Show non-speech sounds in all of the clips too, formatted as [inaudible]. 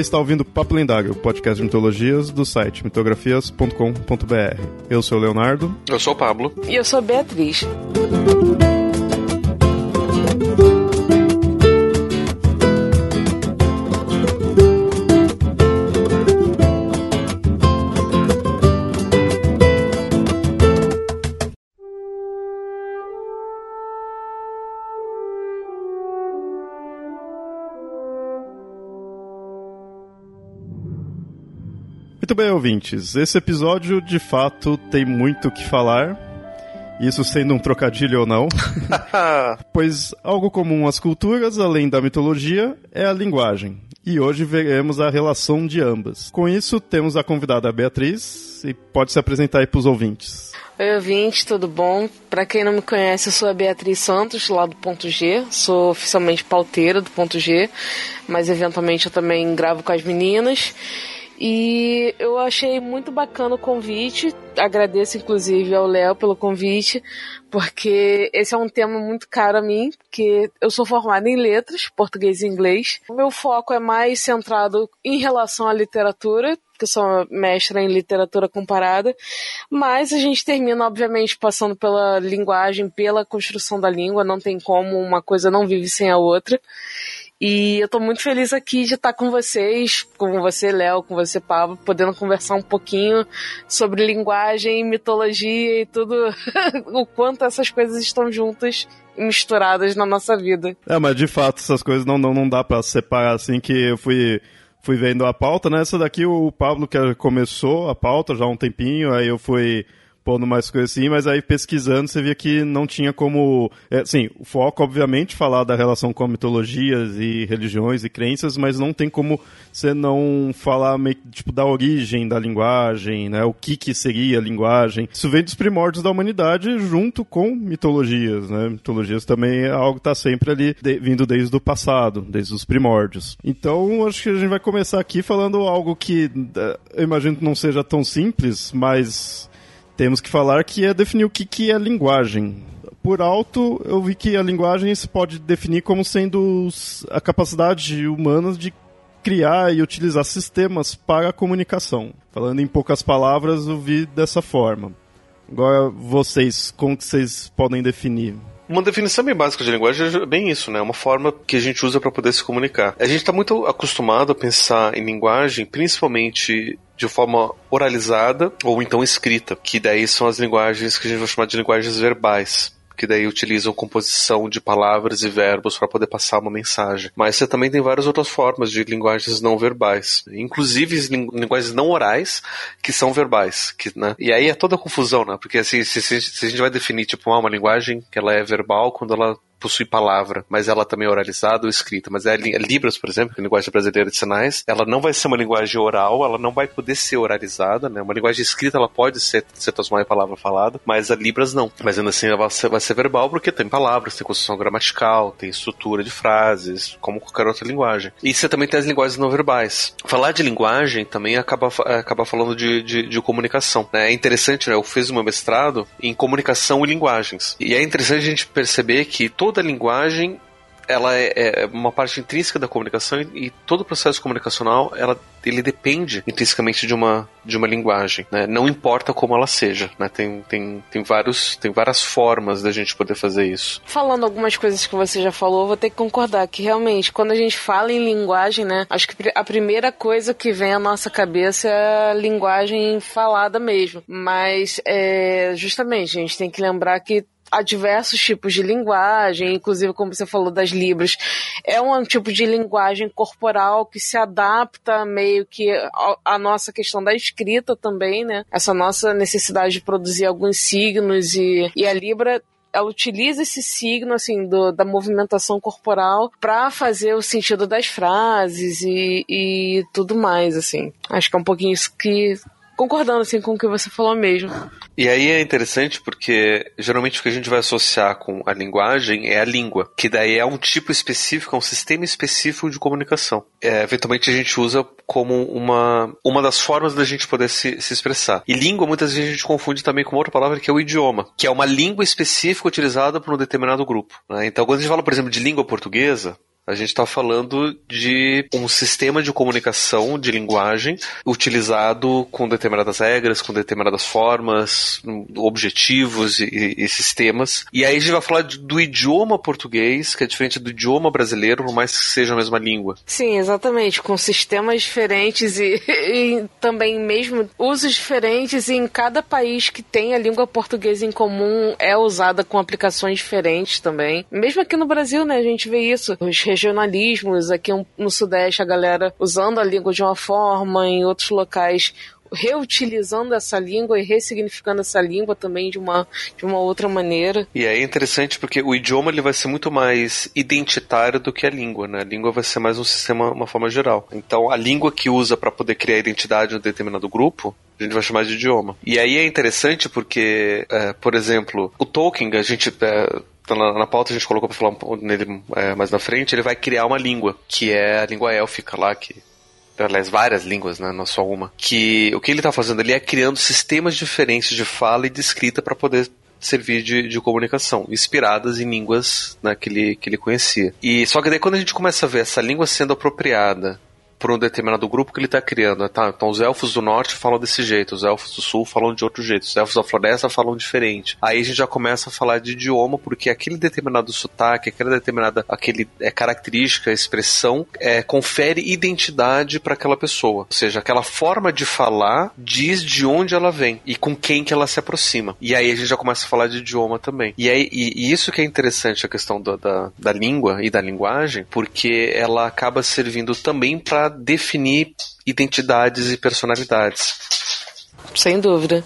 está ouvindo Papo Lendário, o podcast de mitologias do site mitografias.com.br. Eu sou o Leonardo. Eu sou o Pablo. E eu sou a Beatriz. Muito bem, ouvintes. Esse episódio, de fato, tem muito o que falar. Isso sendo um trocadilho ou não. [laughs] pois algo comum às culturas, além da mitologia, é a linguagem. E hoje veremos a relação de ambas. Com isso, temos a convidada Beatriz, e pode se apresentar aí para os ouvintes. Oi, ouvinte, tudo bom? Para quem não me conhece, eu sou a Beatriz Santos, lá do Ponto G. Sou oficialmente pauteira do Ponto G, mas eventualmente eu também gravo com as meninas. E eu achei muito bacana o convite. Agradeço, inclusive, ao Léo pelo convite, porque esse é um tema muito caro a mim, porque eu sou formada em letras, português e inglês. O meu foco é mais centrado em relação à literatura, que eu sou mestra em literatura comparada, mas a gente termina, obviamente, passando pela linguagem, pela construção da língua, não tem como uma coisa não vive sem a outra. E eu tô muito feliz aqui de estar com vocês, com você, Léo, com você, Pablo, podendo conversar um pouquinho sobre linguagem, mitologia e tudo, [laughs] o quanto essas coisas estão juntas misturadas na nossa vida. É, mas de fato essas coisas não, não, não dá para separar assim que eu fui fui vendo a pauta, né? Essa daqui o Pablo que começou a pauta já há um tempinho, aí eu fui pondo mais coisas assim, mas aí pesquisando você via que não tinha como. É, sim, o foco, obviamente, falar da relação com mitologias e religiões e crenças, mas não tem como você não falar meio, tipo, da origem da linguagem, né? O que, que seria a linguagem. Isso vem dos primórdios da humanidade junto com mitologias, né? Mitologias também é algo que está sempre ali de, vindo desde o passado, desde os primórdios. Então, acho que a gente vai começar aqui falando algo que é, eu imagino que não seja tão simples, mas temos que falar que é definir o que, que é linguagem. Por alto, eu vi que a linguagem se pode definir como sendo a capacidade humana de criar e utilizar sistemas para a comunicação. Falando em poucas palavras, eu vi dessa forma. Agora, vocês, como que vocês podem definir? Uma definição bem básica de linguagem é bem isso, né? Uma forma que a gente usa para poder se comunicar. A gente está muito acostumado a pensar em linguagem, principalmente de forma oralizada ou então escrita, que daí são as linguagens que a gente vai chamar de linguagens verbais que daí utilizam composição de palavras e verbos para poder passar uma mensagem. Mas você também tem várias outras formas de linguagens não verbais, inclusive linguagens não orais que são verbais, que, né? E aí é toda a confusão, né? Porque assim, se, se, se a gente vai definir tipo ah, uma linguagem que ela é verbal quando ela possui palavra, mas ela também é oralizada ou escrita. Mas é Libras, por exemplo, que é a linguagem brasileira de sinais, ela não vai ser uma linguagem oral, ela não vai poder ser oralizada, né? Uma linguagem escrita ela pode ser, ser transformada em palavra falada, mas a Libras não. Mas ainda assim ela vai ser, vai ser verbal porque tem palavras, tem construção gramatical, tem estrutura de frases, como qualquer outra linguagem. E você também tem as linguagens não verbais. Falar de linguagem também acaba, acaba falando de, de, de comunicação. Né? É interessante, né? Eu fiz o meu mestrado em comunicação e linguagens. E é interessante a gente perceber que toda linguagem ela é, é, uma parte intrínseca da comunicação e, todo o processo comunicacional ela, ele depende intrinsecamente de uma, de uma linguagem, né? não importa como ela seja, né? tem, tem, tem, vários, tem várias formas da gente poder fazer isso. Falando algumas coisas que você já falou, vou ter que concordar que realmente quando a gente fala em linguagem, né, acho que a primeira coisa que vem à nossa cabeça é a linguagem falada mesmo, mas é, justamente a gente tem que lembrar que há diversos tipos de linguagem, inclusive como você falou das libras, é um tipo de linguagem corporal que se adapta meio que à nossa questão da escrita também, né? Essa nossa necessidade de produzir alguns signos e, e a libra ela utiliza esse signo assim do, da movimentação corporal para fazer o sentido das frases e, e tudo mais assim acho que é um pouquinho isso que concordando assim com o que você falou mesmo. E aí é interessante porque geralmente o que a gente vai associar com a linguagem é a língua, que daí é um tipo específico, é um sistema específico de comunicação. É, eventualmente a gente usa como uma, uma das formas da gente poder se, se expressar. E língua muitas vezes a gente confunde também com outra palavra que é o idioma, que é uma língua específica utilizada por um determinado grupo. Né? Então quando a gente fala, por exemplo, de língua portuguesa, A gente está falando de um sistema de comunicação de linguagem utilizado com determinadas regras, com determinadas formas, objetivos e, e sistemas. E aí a gente vai falar do idioma português, que é diferente do idioma brasileiro, por mais que seja a mesma língua. Sim, exatamente, com sistemas diferentes e, [laughs] e também mesmo usos diferentes e em cada país que tem a língua portuguesa em comum é usada com aplicações diferentes também. Mesmo aqui no Brasil, né, a gente vê isso, os regionalismos, aqui no Sudeste a galera usando a língua de uma forma, em outros locais reutilizando essa língua e ressignificando essa língua também de uma, de uma outra maneira. E é interessante porque o idioma ele vai ser muito mais identitário do que a língua, né? A língua vai ser mais um sistema, uma forma geral. Então, a língua que usa para poder criar identidade em um determinado grupo, a gente vai chamar de idioma. E aí é interessante porque, é, por exemplo, o Tolkien, a gente é, tá na, na, pauta a gente colocou para falar nele é, mais na frente, ele vai criar uma língua, que é a língua élfica lá, que aliás, várias línguas, né, não só uma, que o que ele está fazendo ali é criando sistemas diferentes de fala e de escrita para poder servir de, de comunicação, inspiradas em línguas né, que, ele, que ele conhecia. E só que daí quando a gente começa a ver essa língua sendo apropriada por um determinado grupo que ele está criando. Tá? Então os elfos do norte falam desse jeito, os elfos do sul falam de outro jeito, os elfos da floresta falam diferente. Aí a gente já começa a falar de idioma, porque aquele determinado sotaque, aquela determinada aquele, é, característica, expressão, é, confere identidade para aquela pessoa. Ou seja, aquela forma de falar diz de onde ela vem e com quem que ela se aproxima. E aí a gente já começa a falar de idioma também. E, aí, e, e isso que é interessante a questão da, da, da língua e da linguagem, porque ela acaba servindo também para definir identidades e personalidades. Sem dúvida.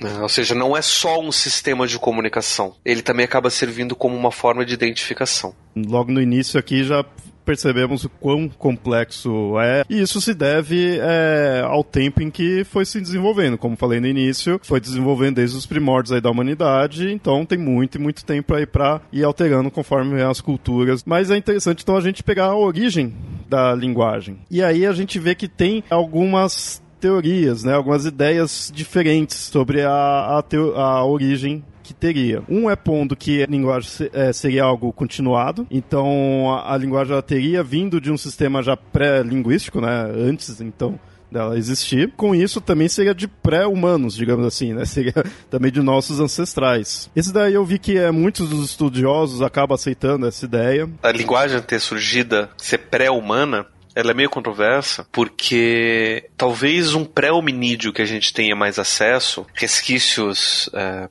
É, ou seja, não é só um sistema de comunicação, ele também acaba servindo como uma forma de identificação. Logo no início aqui já percebemos o quão complexo é. E isso se deve é, ao tempo em que foi se desenvolvendo. Como falei no início, foi desenvolvendo desde os primórdios aí da humanidade, então tem muito e muito tempo aí para ir alterando conforme as culturas. Mas é interessante então a gente pegar a origem da linguagem. E aí a gente vê que tem algumas teorias, né, algumas ideias diferentes sobre a, a, a origem que teria. Um é pondo que a linguagem é, seria algo continuado, então a, linguagem teria vindo de um sistema já pré-linguístico, né, antes, então dela existir. Com isso, também seria de pré-humanos, digamos assim, né? [laughs] Seria também de nossos ancestrais. Esse daí eu vi que é, muitos dos estudiosos acabam aceitando essa ideia. A linguagem ter surgida, ser pré-humana, ela é meio controversa porque talvez um pré-hominídeo que a gente tenha mais acesso, resquícios é,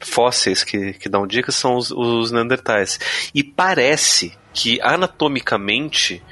fósseis que, que dão dicas são os, os Neandertais. E parece que anatomicamente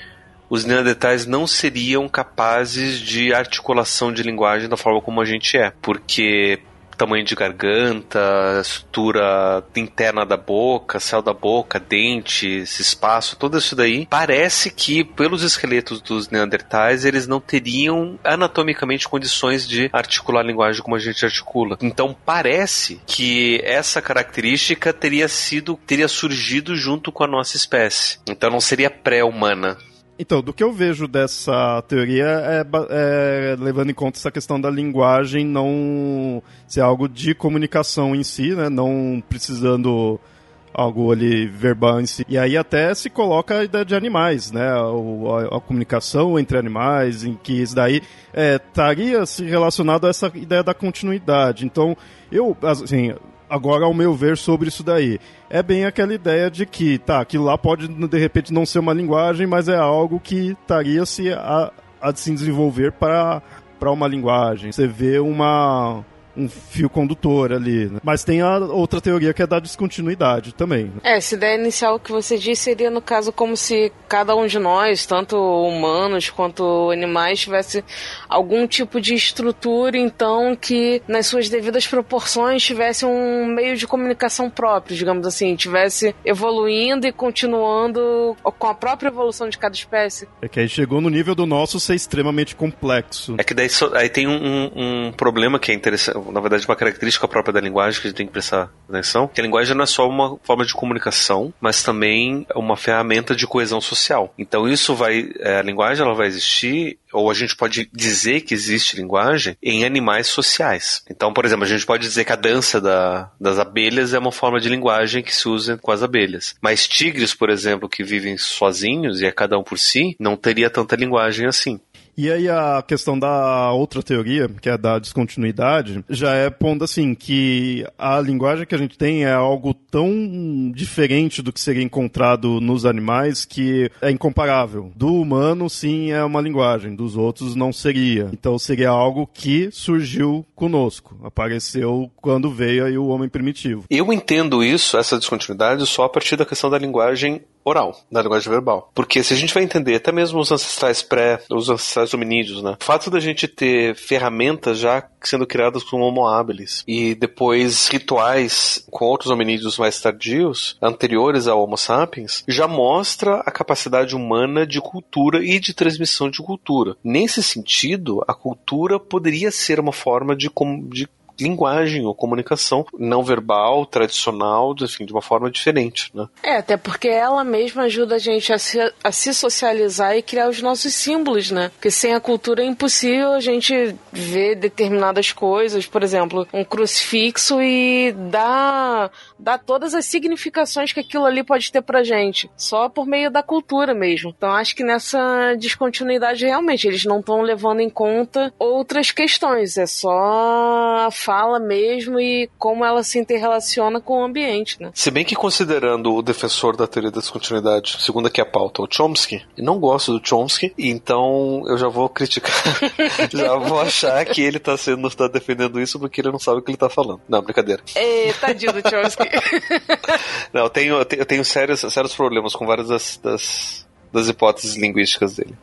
os Neandertais não seriam capazes de articulação de linguagem da forma como a gente é, porque tamanho de garganta, estrutura interna da boca, céu da boca, dentes, espaço, tudo isso daí, parece que pelos esqueletos dos neandertais eles não teriam anatomicamente condições de articular a linguagem como a gente articula. Então parece que essa característica teria sido teria surgido junto com a nossa espécie. Então não seria pré-humana. Então, do que eu vejo dessa teoria é, é, levando em conta essa questão da linguagem não ser algo de comunicação em si, né? Não precisando algo ali verbal em si. E aí até se coloca a ideia de animais, né? A, a, a comunicação entre animais, em que isso daí é, estaria se relacionado a essa ideia da continuidade. Então, eu, assim, agora ao meu ver sobre isso daí. É bem aquela ideia de que, tá, aquilo lá pode de repente não ser uma linguagem, mas é algo que estaria se a, a se desenvolver para para uma linguagem. Você vê uma um fio condutor ali. Né? Mas tem a outra teoria que é da descontinuidade também. Né? É, essa ideia inicial que você disse seria, no caso, como se cada um de nós, tanto humanos quanto animais, tivesse algum tipo de estrutura, então, que nas suas devidas proporções tivesse um meio de comunicação próprio, digamos assim, tivesse evoluindo e continuando com a própria evolução de cada espécie. É que aí chegou no nível do nosso ser extremamente complexo. É que daí aí tem um, um problema que é interessante na verdade, uma característica própria da linguagem que a gente tem que prestar atenção, que a linguagem não é só uma forma de comunicação, mas também é uma ferramenta de coesão social. Então isso vai, é, a linguagem ela vai existir ou a gente pode dizer que existe linguagem em animais sociais. Então, por exemplo, a gente pode dizer que a dança da, das abelhas é uma forma de linguagem que se usa com as abelhas. Mas tigres, por exemplo, que vivem sozinhos e é cada um por si, não teria tanta linguagem assim. E aí a questão da outra teoria, que é da descontinuidade, já é pondo assim que a linguagem que a gente tem é algo tão diferente do que seria encontrado nos animais que é incomparável. Do humano, sim, é uma linguagem, dos outros não seria. Então seria algo que surgiu conosco, apareceu quando veio aí o homem primitivo. Eu entendo isso, essa descontinuidade, só a partir da questão da linguagem oral, da linguagem verbal. Porque se a gente vai entender até mesmo os ancestrais pré, os ancestrais hominídeos, né? O fato da gente ter ferramentas já sendo criadas com Homo habilis e depois rituais com outros hominídeos mais tardios, anteriores ao Homo sapiens, já mostra a capacidade humana de cultura e de transmissão de cultura. Nesse sentido, a cultura poderia ser uma forma de, de linguagem ou comunicação não verbal, tradicional, enfim, de uma forma diferente, né? É, até porque ela mesma ajuda a gente a se, a se socializar e criar os nossos símbolos, né? Porque sem a cultura é impossível a gente ver determinadas coisas, por exemplo, um crucifixo e dar, dar todas as significações que aquilo ali pode ter pra gente, só por meio da cultura mesmo. Então acho que nessa descontinuidade realmente eles não estão levando em conta outras questões, é só a fala mesmo e como ela se interrelaciona com o ambiente, né? Se bem que considerando o defensor da teoria da descontinuidade, segundo aqui a pauta, o Chomsky, não gosto do Chomsky, então eu já vou criticar, [laughs] já vou achar que ele tá sendo tá defendendo isso porque ele não sabe o que ele tá falando. Não, brincadeira. É, tadinho do Chomsky. [laughs] não, eu tenho, eu tenho, eu tenho sérios, sérios problemas com várias das, das, das hipóteses linguísticas dele.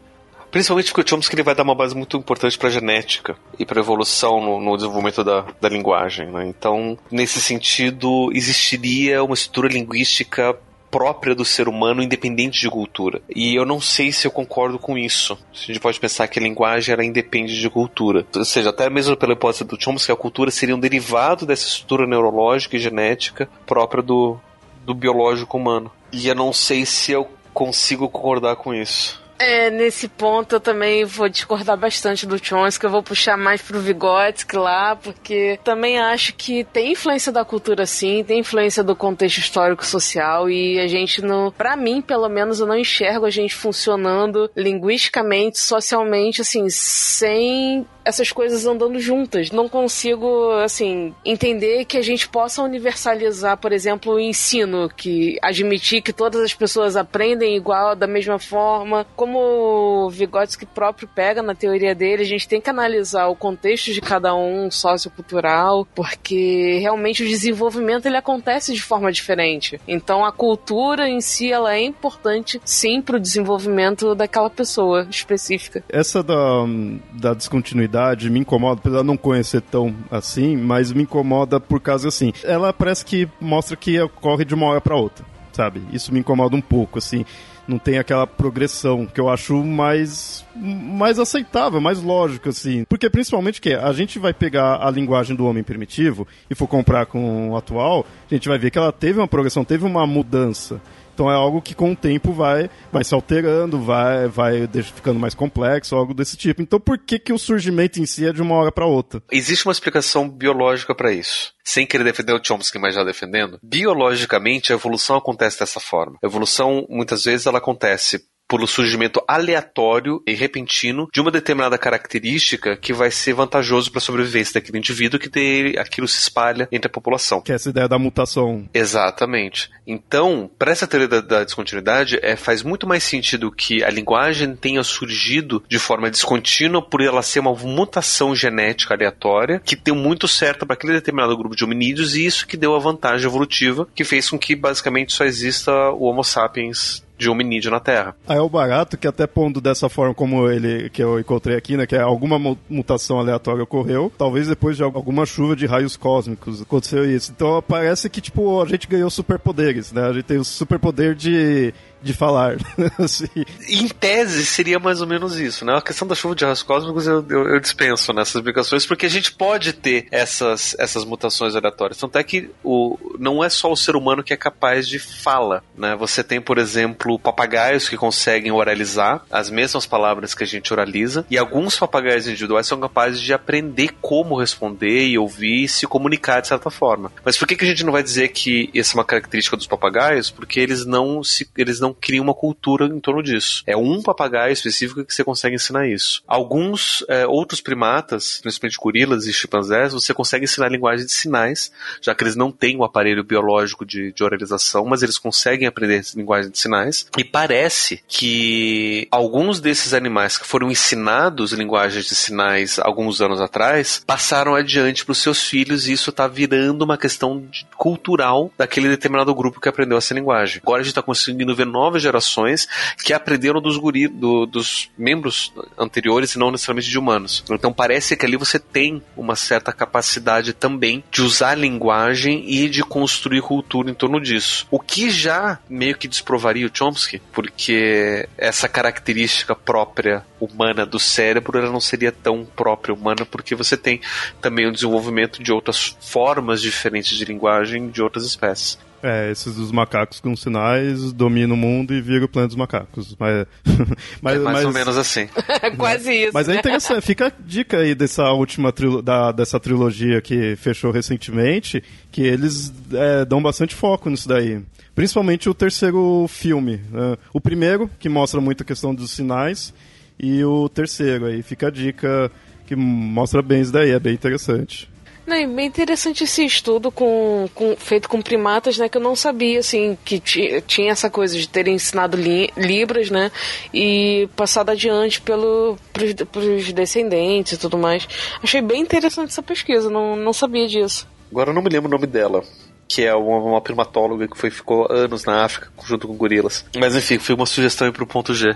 Principalmente porque o Chomsky ele vai dar uma base muito importante para genética e para evolução no, no, desenvolvimento da, da linguagem. Né? Então, nesse sentido, existiria uma estrutura linguística própria do ser humano, independente de cultura. E eu não sei se eu concordo com isso. A gente pode pensar que a linguagem ela independe de cultura. Ou seja, até mesmo pela hipótese do Chomsky, a cultura seria um derivado dessa estrutura neurológica e genética própria do, do biológico humano. E eu não sei se eu consigo concordar com isso. É, nesse ponto eu também vou discordar bastante do Chomsky, eu vou puxar mais pro Vygotsky lá, porque também acho que tem influência da cultura sim, tem influência do contexto histórico social e a gente não, para mim, pelo menos eu não enxergo a gente funcionando linguisticamente, socialmente assim, sem essas coisas andando juntas. Não consigo, assim, entender que a gente possa universalizar, por exemplo, o ensino, que admitir que todas as pessoas aprendem igual, da mesma forma. Como o Vygotsky próprio pega na teoria dele, a gente tem que analisar o contexto de cada um sociocultural, porque realmente o desenvolvimento ele acontece de forma diferente. Então a cultura em si ela é importante sim para o desenvolvimento daquela pessoa específica. Essa da, da descontinuidade me incomoda, apesar de não conhecer tão assim, mas me incomoda por causa assim. Ela parece que mostra que ocorre de uma hora para outra, sabe? Isso me incomoda um pouco, assim. Não tem aquela progressão que eu acho mais mais aceitável, mais lógico, assim. Porque principalmente que a gente vai pegar a linguagem do homem primitivo e for comprar com o atual, a gente vai ver que ela teve uma progressão, teve uma mudança. Então é algo que com o tempo vai, vai se alterando, vai, vai ficando mais complexo, algo desse tipo. Então por que, que o surgimento em si é de uma hora para outra? Existe uma explicação biológica para isso. Sem querer defender o Chomsky, mas já defendendo. Biologicamente, a evolução acontece dessa forma. A evolução, muitas vezes, ela acontece pelo surgimento aleatório e repentino de uma determinada característica que vai ser vantajoso para a sobrevivência daquele indivíduo que de, aquilo se espalha entre a população. Que é essa ideia da mutação. Exatamente. Então, para essa teoria da, da descontinuidade, é, faz muito mais sentido que a linguagem tenha surgido de forma descontínua por ela ser uma mutação genética aleatória que deu muito certo para aquele determinado grupo de hominídeos e isso que deu a vantagem evolutiva que fez com que basicamente só exista o Homo sapiens de hominídeo na Terra. Aí é o barato que até pondo dessa forma como ele que eu encontrei aqui, né, que é alguma mutação aleatória ocorreu, talvez depois de alguma chuva de raios cósmicos aconteceu isso. Então parece que tipo a gente ganhou superpoderes, né? A gente tem o superpoder de de falar. [laughs] assim. Em tese, seria mais ou menos isso, né? A questão da chuva de raios cósmicos eu, eu, eu, dispenso nessas explicações, porque a gente pode ter essas, essas mutações aleatórias. Tanto é que o, não é só o ser humano que é capaz de fala, né? Você tem, por exemplo, papagaios que conseguem oralizar as mesmas palavras que a gente oraliza, e alguns papagaios individuais são capazes de aprender como responder e ouvir e se comunicar de certa forma. Mas por que, que a gente não vai dizer que essa é uma característica dos papagaios? Porque eles não se, eles não criam uma cultura em torno disso. É um papagaio específico que você consegue ensinar isso. Alguns é, outros primatas, principalmente gorilas e chimpanzés, você consegue ensinar linguagem de sinais, já que eles não têm o um aparelho biológico de, de oralização, mas eles conseguem aprender linguagem de sinais. E parece que alguns desses animais que foram ensinados linguagens de sinais alguns anos atrás passaram adiante para os seus filhos e isso está virando uma questão de, cultural daquele determinado grupo que aprendeu essa linguagem. Agora a gente está conseguindo ver novas gerações que aprenderam dos guri, do, dos membros anteriores e não necessariamente de humanos. Então parece que ali você tem uma certa capacidade também de usar a linguagem e de construir cultura em torno disso. O que já meio que desprovaria o Chomsky, porque essa característica própria humana do cérebro ela não seria tão própria humana, porque você tem também o desenvolvimento de outras formas diferentes de linguagem de outras espécies. É, esses dos macacos com sinais dominam o mundo e viram o planeta dos macacos. Mas, [laughs] mas, é mais mas, ou menos assim. [laughs] Quase isso. Mas é interessante. Fica a dica aí dessa última trilo, da, dessa trilogia que fechou recentemente, que eles é, dão bastante foco nisso daí. Principalmente o terceiro filme. Né? O primeiro, que mostra muito a questão dos sinais, e o terceiro aí. Fica a dica que mostra bem isso daí, é bem interessante. Não, bem interessante esse estudo com, com, feito com primatas, né? Que eu não sabia, assim, que tinha essa coisa de terem ensinado li, Libras, né? E passado adiante pelo, pros, pros descendentes e tudo mais. Achei bem interessante essa pesquisa, não, não sabia disso. Agora eu não me lembro o nome dela que é uma, uma, primatóloga que foi, ficou anos na África junto com gorilas. Mas enfim, foi uma sugestão para o ponto G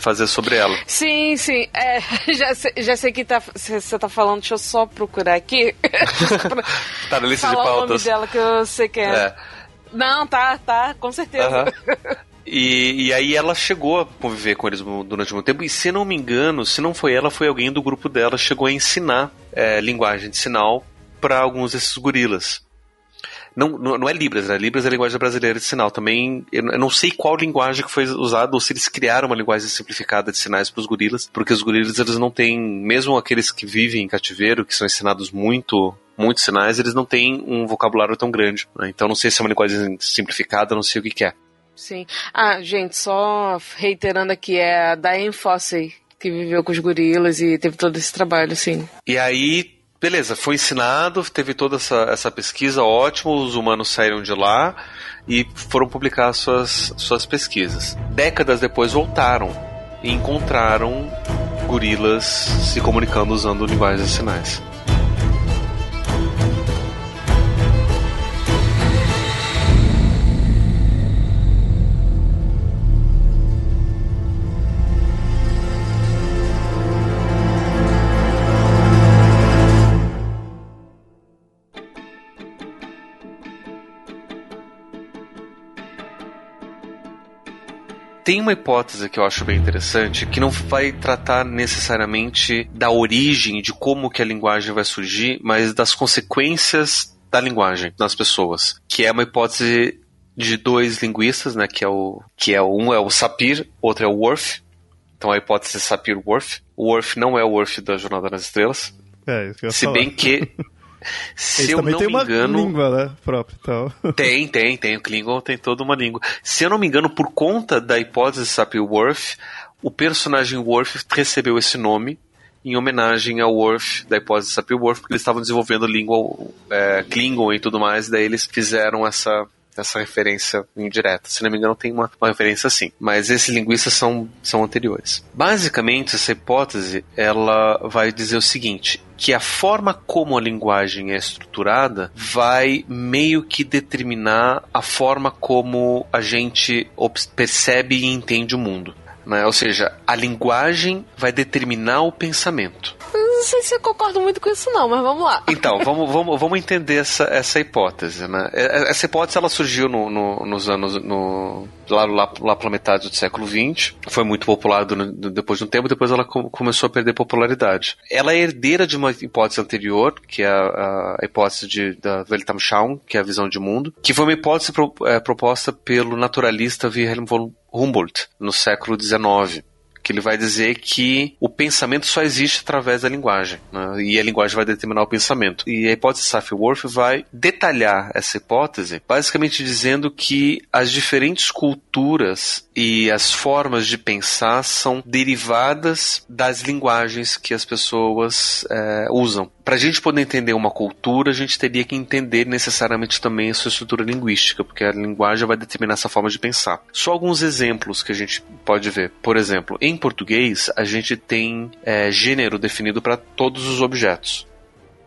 fazer sobre ela. Sim, sim. É, [laughs] já, sei, já sei que tá, você tá falando, deixa eu só procurar aqui. [laughs] tá na lista de pautas. o nome dela que eu sei que é. é. Não, tá, tá, com certeza. Uh [laughs] -huh. E, e, aí ela chegou a conviver com eles durante muito tempo, e se não me engano, se não foi ela, foi alguém do grupo dela, chegou a ensinar é, linguagem de sinal para alguns desses gorilas. Não, não, é Libras, né? Libras é a linguagem brasileira de sinal. Também, eu não sei qual linguagem que foi usada ou se eles criaram uma linguagem simplificada de sinais para os gorilas, porque os gorilas eles não têm, mesmo aqueles que vivem em cativeiro, que são ensinados muito muitos sinais, eles não têm um vocabulário tão grande. Né? Então não sei se é uma linguagem simplificada, não sei o que, que é. Sim. Ah, gente, só reiterando aqui, é a Diane Fossey, que viveu com os gorilas e teve todo esse trabalho, sim. E aí beleza, foi ensinado, teve toda essa, essa pesquisa, ótimo, os humanos saíram de lá e foram publicar suas, suas pesquisas. Décadas depois voltaram e encontraram gorilas se comunicando usando linguagens de sinais. Tem uma hipótese que eu acho bem interessante, que não vai tratar necessariamente da origem, de como que a linguagem vai surgir, mas das consequências da linguagem nas pessoas, que é uma hipótese de dois linguistas, né, que é o que é um é o Sapir, outro é o Worf. Então a hipótese é Sapir-Whorf. O Worf não é o Worf da Jornada nas Estrelas. É, se bem que [laughs] Se Eles eu também não tem me uma engano, língua, né, própria, então. [laughs] Tem, tem, tem. O Klingon tem toda uma língua. Se eu não me engano, por conta da hipótese Sapir-Whorf, o personagem Worf recebeu esse nome em homenagem ao Worf, da hipótese Sapir-Whorf, porque eles estavam desenvolvendo língua é, Klingon e tudo mais, daí eles fizeram essa essa referência indireta. Se não me engano, tem uma, uma referência assim. Mas esses linguistas são, são anteriores. Basicamente, essa hipótese ela vai dizer o seguinte: que a forma como a linguagem é estruturada vai meio que determinar a forma como a gente percebe e entende o mundo. Né? Ou seja, a linguagem vai determinar o pensamento. não sei se eu concordo muito com isso não, mas vamos lá. Então, [laughs] vamos, vamos, vamos entender essa, essa hipótese, né? É, é, essa hipótese, ela surgiu no, no, nos anos... No, lá, lá, lá pela metade do século XX, foi muito popular depois de um tempo, depois ela começou a perder popularidade. Ela é herdeira de uma hipótese anterior, que é a, a hipótese de, da Weltanschauung, que é a visão de mundo, que foi uma hipótese pro, é, proposta pelo naturalista Wilhelm von Humboldt no século XIX que ele vai dizer que o pensamento só existe através da linguagem, né? e a linguagem vai determinar o pensamento. E a hipótese Sapir-Whorf vai detalhar essa hipótese, basicamente dizendo que as diferentes culturas e as formas de pensar são derivadas das linguagens que as pessoas é, usam. Para a gente poder entender uma cultura, a gente teria que entender necessariamente também a sua estrutura linguística, porque a linguagem vai determinar essa forma de pensar. Só alguns exemplos que a gente pode ver. Por exemplo, em português, a gente tem é, gênero definido para todos os objetos.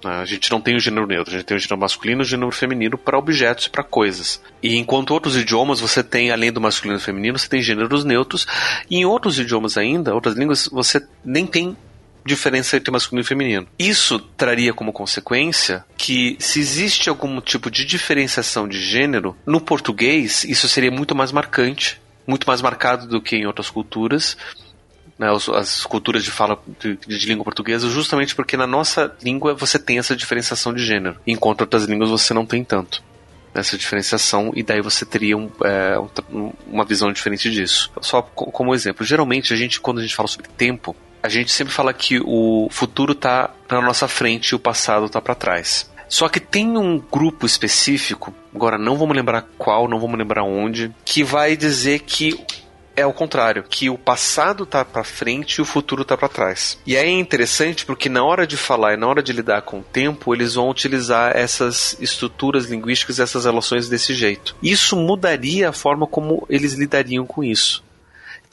A gente não tem o gênero neutro, a gente tem o gênero masculino e o gênero feminino para objetos e para coisas. E enquanto outros idiomas você tem, além do masculino e feminino, você tem gêneros neutros. E em outros idiomas ainda, outras línguas, você nem tem diferença entre masculino e feminino. Isso traria como consequência que, se existe algum tipo de diferenciação de gênero, no português isso seria muito mais marcante, muito mais marcado do que em outras culturas. Né, as culturas de fala de, de, língua portuguesa, justamente porque na nossa língua você tem essa diferenciação de gênero, enquanto outras línguas você não tem tanto essa diferenciação e daí você teria um, é, uma visão diferente disso. Só como exemplo, geralmente a gente quando a gente fala sobre tempo, a gente sempre fala que o futuro está na nossa frente e o passado está para trás. Só que tem um grupo específico, agora não vamos lembrar qual, não vamos lembrar onde, que vai dizer que é o contrário, que o passado tá para frente e o futuro tá para trás. E aí é interessante porque na hora de falar e na hora de lidar com o tempo, eles vão utilizar essas estruturas linguísticas, essas relações desse jeito. Isso mudaria a forma como eles lidariam com isso.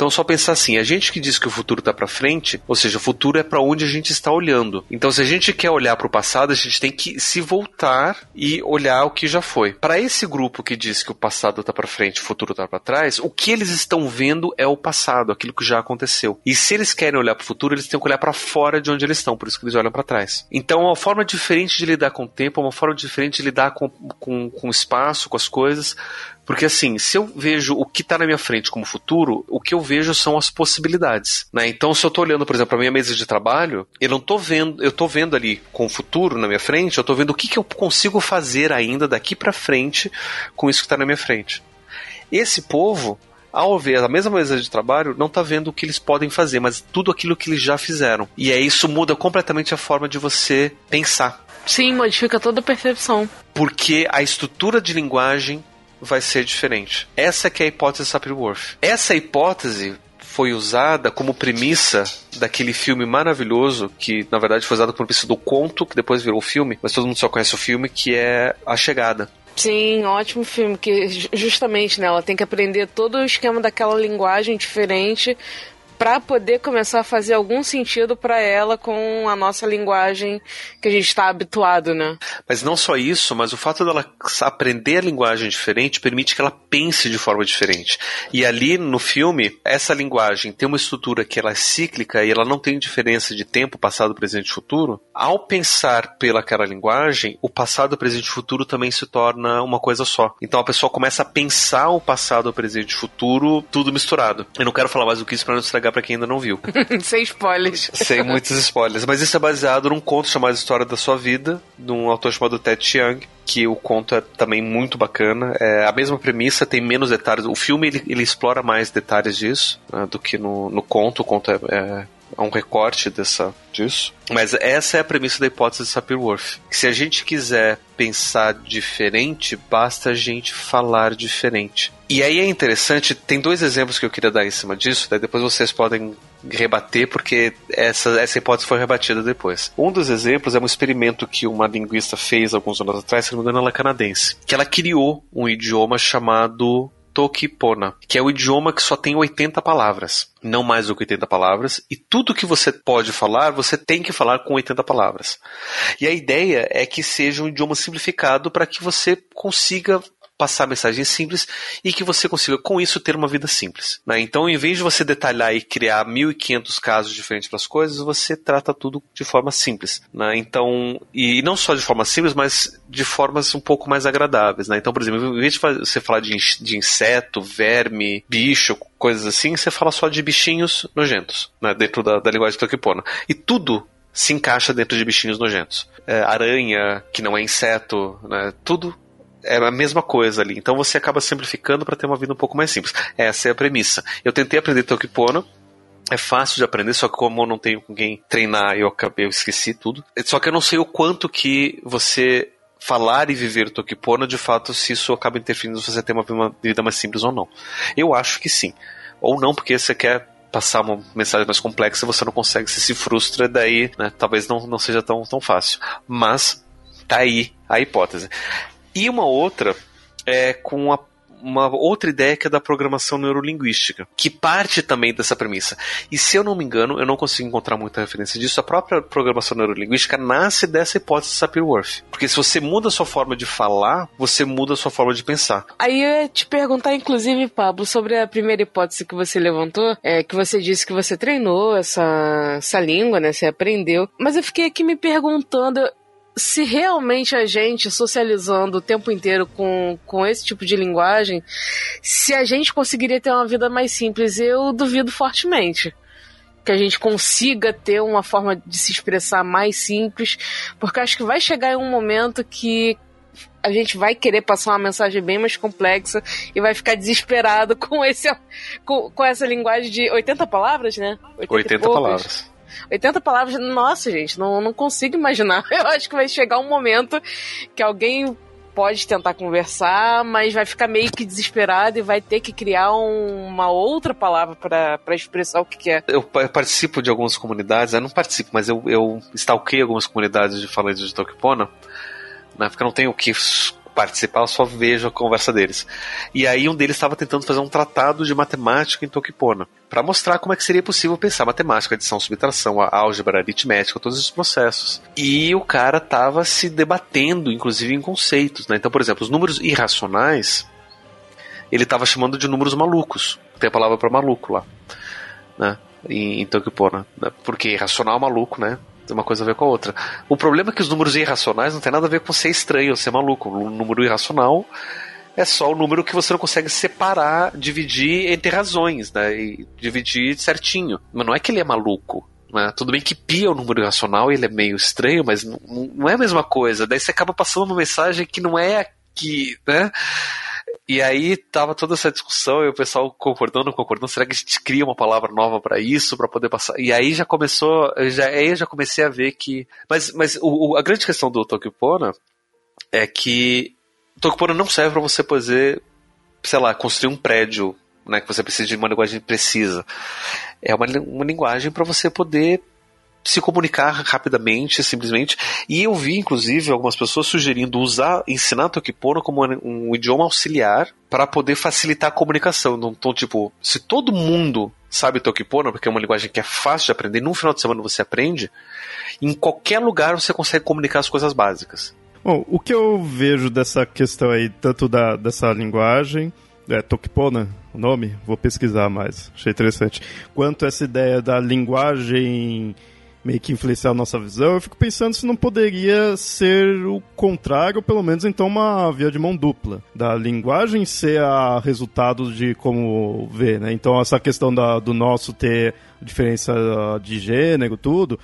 Então só pensar assim, a gente que diz que o futuro está para frente, ou seja, o futuro é para onde a gente está olhando. Então se a gente quer olhar para o passado, a gente tem que se voltar e olhar o que já foi. Para esse grupo que diz que o passado está para frente, o futuro está para trás, o que eles estão vendo é o passado, aquilo que já aconteceu. E se eles querem olhar para o futuro, eles têm que olhar para fora de onde eles estão, por isso que eles olham para trás. Então é uma forma diferente de lidar com o tempo, é uma forma diferente de lidar com, com, com o espaço, com as coisas, porque assim, se eu vejo o que está na minha frente como futuro, o que eu vejo são as possibilidades. Né? Então, se eu estou olhando, por exemplo, para minha mesa de trabalho, eu não estou vendo, eu estou vendo ali com o futuro na minha frente, eu estou vendo o que, que eu consigo fazer ainda daqui para frente com isso que está na minha frente. Esse povo, ao ver a mesma mesa de trabalho, não está vendo o que eles podem fazer, mas tudo aquilo que eles já fizeram. E aí isso muda completamente a forma de você pensar. Sim, modifica toda a percepção. Porque a estrutura de linguagem vai ser diferente. Essa que é a hipótese Sapir-Whorf. Essa hipótese foi usada como premissa daquele filme maravilhoso que na verdade foi usado como premissa do conto que depois virou filme, mas todo mundo só conhece o filme que é A Chegada. Sim, ótimo filme que justamente né, ela tem que aprender todo o esquema daquela linguagem diferente para poder começar a fazer algum sentido para ela com a nossa linguagem que a gente está habituado, né? Mas não só isso, mas o fato dela aprender a linguagem diferente permite que ela pense de forma diferente. E ali no filme, essa linguagem tem uma estrutura que ela é cíclica e ela não tem diferença de tempo, passado, presente e futuro. Ao pensar pelaquela linguagem, o passado, presente e futuro também se torna uma coisa só. Então a pessoa começa a pensar o passado, o presente e o futuro, tudo misturado. Eu não quero falar mais do que isso para não estragar para quem ainda não viu. [laughs] Sem spoilers. Sem muitos spoilers. Mas isso é baseado num conto chamado História da Sua Vida, de um autor chamado Ted Chiang, que o conto é também muito bacana. É a mesma premissa, tem menos detalhes. O filme ele, ele explora mais detalhes disso né, do que no, no conto. O conto é, é é um recorte dessa, disso. Mas essa é a premissa da hipótese de Sapir-Whorf. Se a gente quiser pensar diferente, basta a gente falar diferente. E aí é interessante, tem dois exemplos que eu queria dar em cima disso, depois vocês podem rebater, porque essa, essa hipótese foi rebatida depois. Um dos exemplos é um experimento que uma linguista fez alguns anos atrás, se não me engano, ela é canadense, que ela criou um idioma chamado Tokipona, que é o idioma que só tem 80 palavras, não mais do que 80 palavras, e tudo que você pode falar, você tem que falar com 80 palavras. E a ideia é que seja um idioma simplificado para que você consiga passar mensagens simples e que você consiga, com isso, ter uma vida simples. Né? Então, em vez de você detalhar e criar 1.500 casos diferentes para as coisas, você trata tudo de forma simples. Né? Então, e não só de forma simples, mas de formas um pouco mais agradáveis. Né? Então, por exemplo, em vez de você falar de, de inseto, verme, bicho, coisas assim, você fala só de bichinhos nojentos, né? dentro da, da linguagem tokipona. E tudo se encaixa dentro de bichinhos nojentos. É, aranha, que não é inseto, né? tudo é a mesma coisa ali. Então você acaba simplificando para ter uma vida um pouco mais simples. Essa é a premissa. Eu tentei aprender Tokipono. É fácil de aprender, só que como eu não tenho com quem treinar, eu acabei, eu esqueci tudo. Só que eu não sei o quanto que você falar e viver Tokipono, de fato, se isso acaba interferindo se você ter uma vida mais simples ou não. Eu acho que sim. Ou não, porque você quer passar uma mensagem mais complexa, você não consegue, você se frustra, daí né, talvez não, não seja tão, tão fácil. Mas tá aí a hipótese. E uma outra é com a uma outra ideia que é da programação neurolinguística, que parte também dessa premissa. E se eu não me engano, eu não consigo encontrar muita referência disso, a própria programação neurolinguística nasce dessa hipótese de Sapir-Whorf. Porque se você muda a sua forma de falar, você muda a sua forma de pensar. Aí eu ia te perguntar, inclusive, Pablo, sobre a primeira hipótese que você levantou, é que você disse que você treinou essa, essa língua, né? Você aprendeu. Mas eu fiquei aqui me perguntando, se realmente a gente socializando o tempo inteiro com, com esse tipo de linguagem, se a gente conseguiria ter uma vida mais simples, eu duvido fortemente que a gente consiga ter uma forma de se expressar mais simples, porque acho que vai chegar um momento que a gente vai querer passar uma mensagem bem mais complexa e vai ficar desesperado [laughs] com esse com, com essa linguagem de 80 palavras, né? 80, 80 palavras. 80 palavras, nossa, gente, não, não consigo imaginar. [laughs] Eu acho que vai chegar um momento que alguém pode tentar conversar, mas vai ficar meio que desesperado e vai ter que criar um, uma outra palavra para expressar o que quer. Eu, eu, participo de algumas comunidades, eu não participo, mas eu, eu stalkei algumas comunidades de falantes de Tokipona, né, porque eu não tenho o que participar, eu só vejo a conversa deles. E aí um deles estava tentando fazer um tratado de matemática em Tokipona, para mostrar como é que seria possível pensar matemática, adição, subtração, álgebra, aritmética, todos esses processos. E o cara estava se debatendo, inclusive, em conceitos. Né? Então, por exemplo, os números irracionais, ele estava chamando de números malucos. Tem a palavra para maluco lá. Né? Em, Tokipona. Porque irracional é maluco, né? Uma coisa a ver com a outra. O problema é que os números irracionais não tem nada a ver com ser estranho ser maluco. O número irracional é só o número que você não consegue separar, dividir entre razões, né? E dividir certinho. Mas não é que ele é maluco. Né? Tudo bem que pi é um número irracional ele é meio estranho, mas não, é a mesma coisa. Daí você acaba passando uma mensagem que não é aqui, né? E aí tava toda essa discussão e o pessoal concordando, concordando, será que a gente cria uma palavra nova para isso, para poder passar? E aí já começou, já, aí eu já comecei a ver que. Mas, mas o, a grande questão do Tokipona é que o Tokipona não serve para você poder, sei lá, construir um prédio, né, que você precisa de uma linguagem precisa. É uma, uma linguagem para você poder se comunicar rapidamente, simplesmente. E eu vi, inclusive, algumas pessoas sugerindo usar, ensinar Tokipono como um, idioma auxiliar para poder facilitar a comunicação. Então, tipo, se todo mundo sabe Tokipono, porque é uma linguagem que é fácil de aprender, num final de semana você aprende, em qualquer lugar você consegue comunicar as coisas básicas. Bom, o que eu vejo dessa questão aí, tanto da, dessa linguagem, é Tokipona, o nome, vou pesquisar mais, achei interessante, quanto essa ideia da linguagem meio que influenciar a nossa visão, eu fico pensando se não poderia ser o contrário, pelo menos então uma via de mão dupla. Da linguagem ser a resultado de como ver, né? Então essa questão da, do nosso ter diferença de gênero, tudo,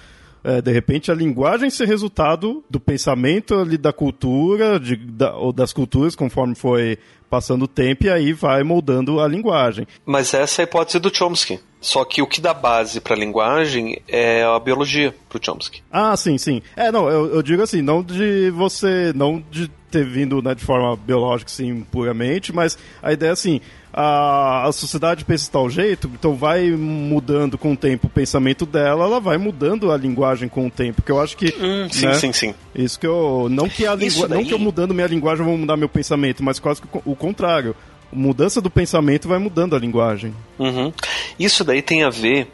é, de repente a linguagem ser resultado do pensamento ali da cultura, de, da, ou das culturas, conforme foi passando o tempo, e aí vai moldando a linguagem. Mas essa é a hipótese do Chomsky. Só que o que dá base para a linguagem é a biologia para o Chomsky. Ah, sim, sim. É, não, eu, eu, digo assim, não de você, não de ter vindo né, de forma biológica, sim, puramente, mas a ideia é assim, a, a sociedade pensa de tal jeito, então vai mudando com o tempo o pensamento dela, ela vai mudando a linguagem com o tempo, que eu acho que... Hum, sim, né, sim, sim. Isso que eu... Não que, a lingu... daí... não que eu mudando minha linguagem vou mudar meu pensamento, mas quase que o contrário mudança do pensamento vai mudando a linguagem. Uhum. Isso daí tem a ver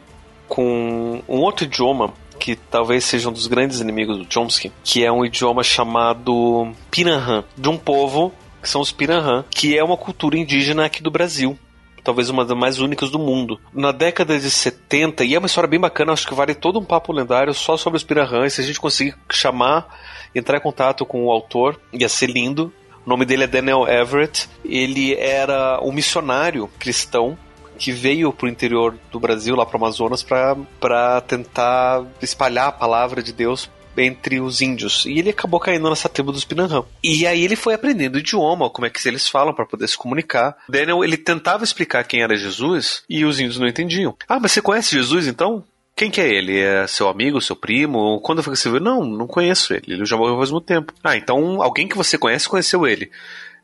com um outro idioma que talvez seja um dos grandes inimigos do Chomsky, que é um idioma chamado Pinahan, de um povo que são os Piranhã, que é uma cultura indígena aqui do Brasil talvez uma das mais únicas do mundo. Na década de 70, e é uma história bem bacana, acho que vale todo um papo lendário só sobre os Piranhã, se a gente conseguir chamar, entrar em contato com o autor, ia ser lindo. O nome dele é Daniel Everett. Ele era um missionário cristão que veio para o interior do Brasil, lá para o Amazonas, para tentar espalhar a palavra de Deus entre os índios. E ele acabou caindo nessa tribo dos Pinanhã. E aí ele foi aprendendo o idioma, como é que eles falam para poder se comunicar. Daniel, ele tentava explicar quem era Jesus e os índios não entendiam. Ah, mas você conhece Jesus então? Quem que é ele? É seu amigo, seu primo? Quando foi que você viu? Não, não conheço ele. Ele já morreu faz muito tempo. Ah, então alguém que você conhece conheceu ele.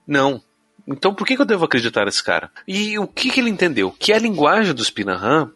Não. Então por que, eu devo acreditar nesse cara? E o que, que ele entendeu? Que a linguagem dos Pinahã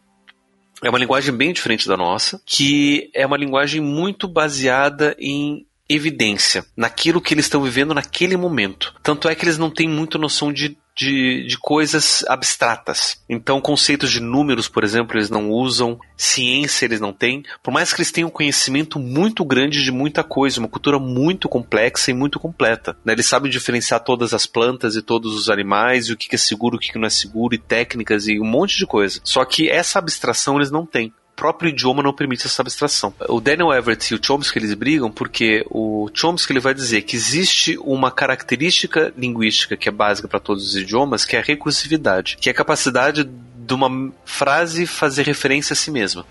é uma linguagem bem diferente da nossa, que é uma linguagem muito baseada em evidência, naquilo que eles estão vivendo naquele momento. Tanto é que eles não têm muita noção de de, de coisas abstratas. Então, conceitos de números, por exemplo, eles não usam, ciência eles não têm, por mais que eles tenham um conhecimento muito grande de muita coisa, uma cultura muito complexa e muito completa. Né? Eles sabem diferenciar todas as plantas e todos os animais, e o que é seguro, o que não é seguro, e técnicas e um monte de coisa. Só que essa abstração eles não têm próprio idioma não permite essa abstração. O Daniel Everett e o Chomsky eles brigam porque o Chomsky ele vai dizer que existe uma característica linguística que é básica para todos os idiomas, que é a recursividade, que é a capacidade de uma frase fazer referência a si mesma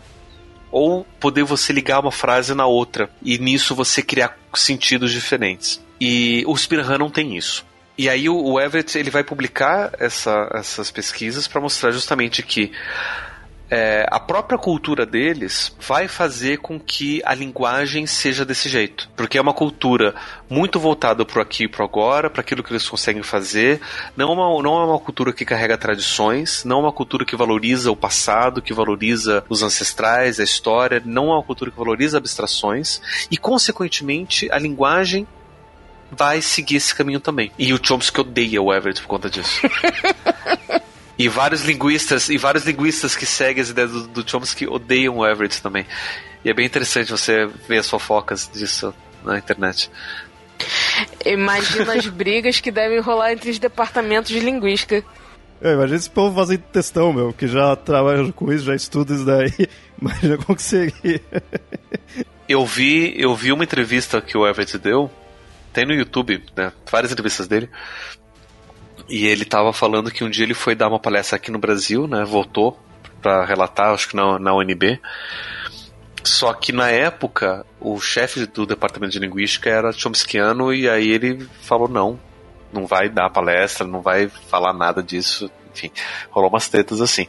ou poder você ligar uma frase na outra e nisso você criar sentidos diferentes. E o Spirahan não tem isso. E aí o Everett ele vai publicar essa, essas pesquisas para mostrar justamente que é, a própria cultura deles vai fazer com que a linguagem seja desse jeito. Porque é uma cultura muito voltada para aqui e para agora, para aquilo que eles conseguem fazer. Não é, uma, não é uma cultura que carrega tradições, não é uma cultura que valoriza o passado, que valoriza os ancestrais, a história, não é uma cultura que valoriza abstrações. E, consequentemente, a linguagem vai seguir esse caminho também. E o Chomsky odeia o Everett por conta disso. [laughs] E vários linguistas, e vários linguistas que seguem as ideias do, do Chomsky odeiam o Everett também. E é bem interessante você ver as fofocas disso na internet. Imagina as [laughs] brigas que devem rolar entre os departamentos de linguística. É, imagina esse povo fazendo testão, meu, que já trabalha com isso, já estuda isso daí. [laughs] Imagina como que seria. eu vi, eu vi uma entrevista que o Everett deu, tem no YouTube, né? Várias entrevistas dele. E ele estava falando que um dia ele foi dar uma palestra aqui no Brasil, né? Voltou para relatar, acho que na, na UNB. Só que na época, o chefe do departamento de linguística era chomskiano e aí ele falou não, não vai dar palestra, não vai falar nada disso. Enfim, rolou umas tretas assim.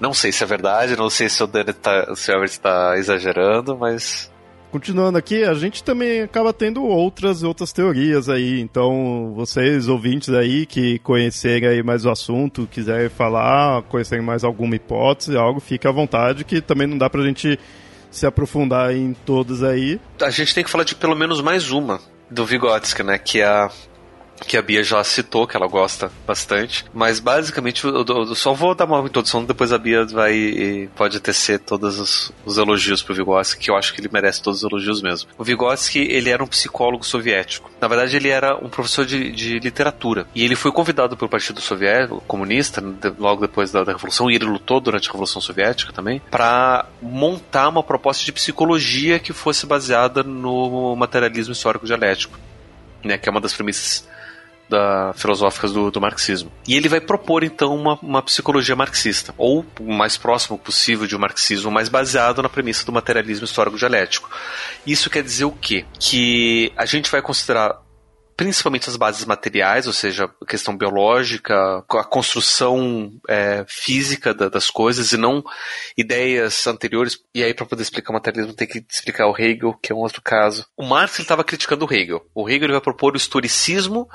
Não sei se é verdade, não sei se o Danny tá, se o está exagerando, mas continuando aqui, a gente também acaba tendo outras outras teorias aí. Então, vocês ouvintes aí que conhecerem aí mais o assunto, quiserem falar, conhecerem mais alguma hipótese, algo, fique à vontade, que também não dá pra gente se aprofundar em todas aí. A gente tem que falar de pelo menos mais uma do Vygotsky, né, que é a que a Bia já citou, que ela gosta bastante. Mas basicamente eu, eu só vou dar uma introdução, depois a Bia vai pode tecer todos os, os elogios pro Vygotsky, que eu acho que ele merece todos os elogios mesmo. O Vygotsky, ele era um psicólogo soviético. Na verdade, ele era um professor de, de literatura. E ele foi convidado pelo Partido Soviético Comunista, logo depois da, da Revolução, e ele lutou durante a Revolução Soviética também, para montar uma proposta de psicologia que fosse baseada no materialismo histórico dialético. Né, que é uma das premissas da, filosóficas do, do, marxismo. E ele vai propor então uma, uma psicologia marxista, ou o mais próximo possível de um marxismo, mais baseado na premissa do materialismo histórico dialético. Isso quer dizer o quê? Que a gente vai considerar principalmente as bases materiais, ou seja, a questão biológica, a construção é, física da, das coisas e não ideias anteriores. E aí, para poder explicar o materialismo, tem que explicar o Hegel, que é um outro caso. O Marx estava criticando o Hegel. O Hegel vai propor o historicismo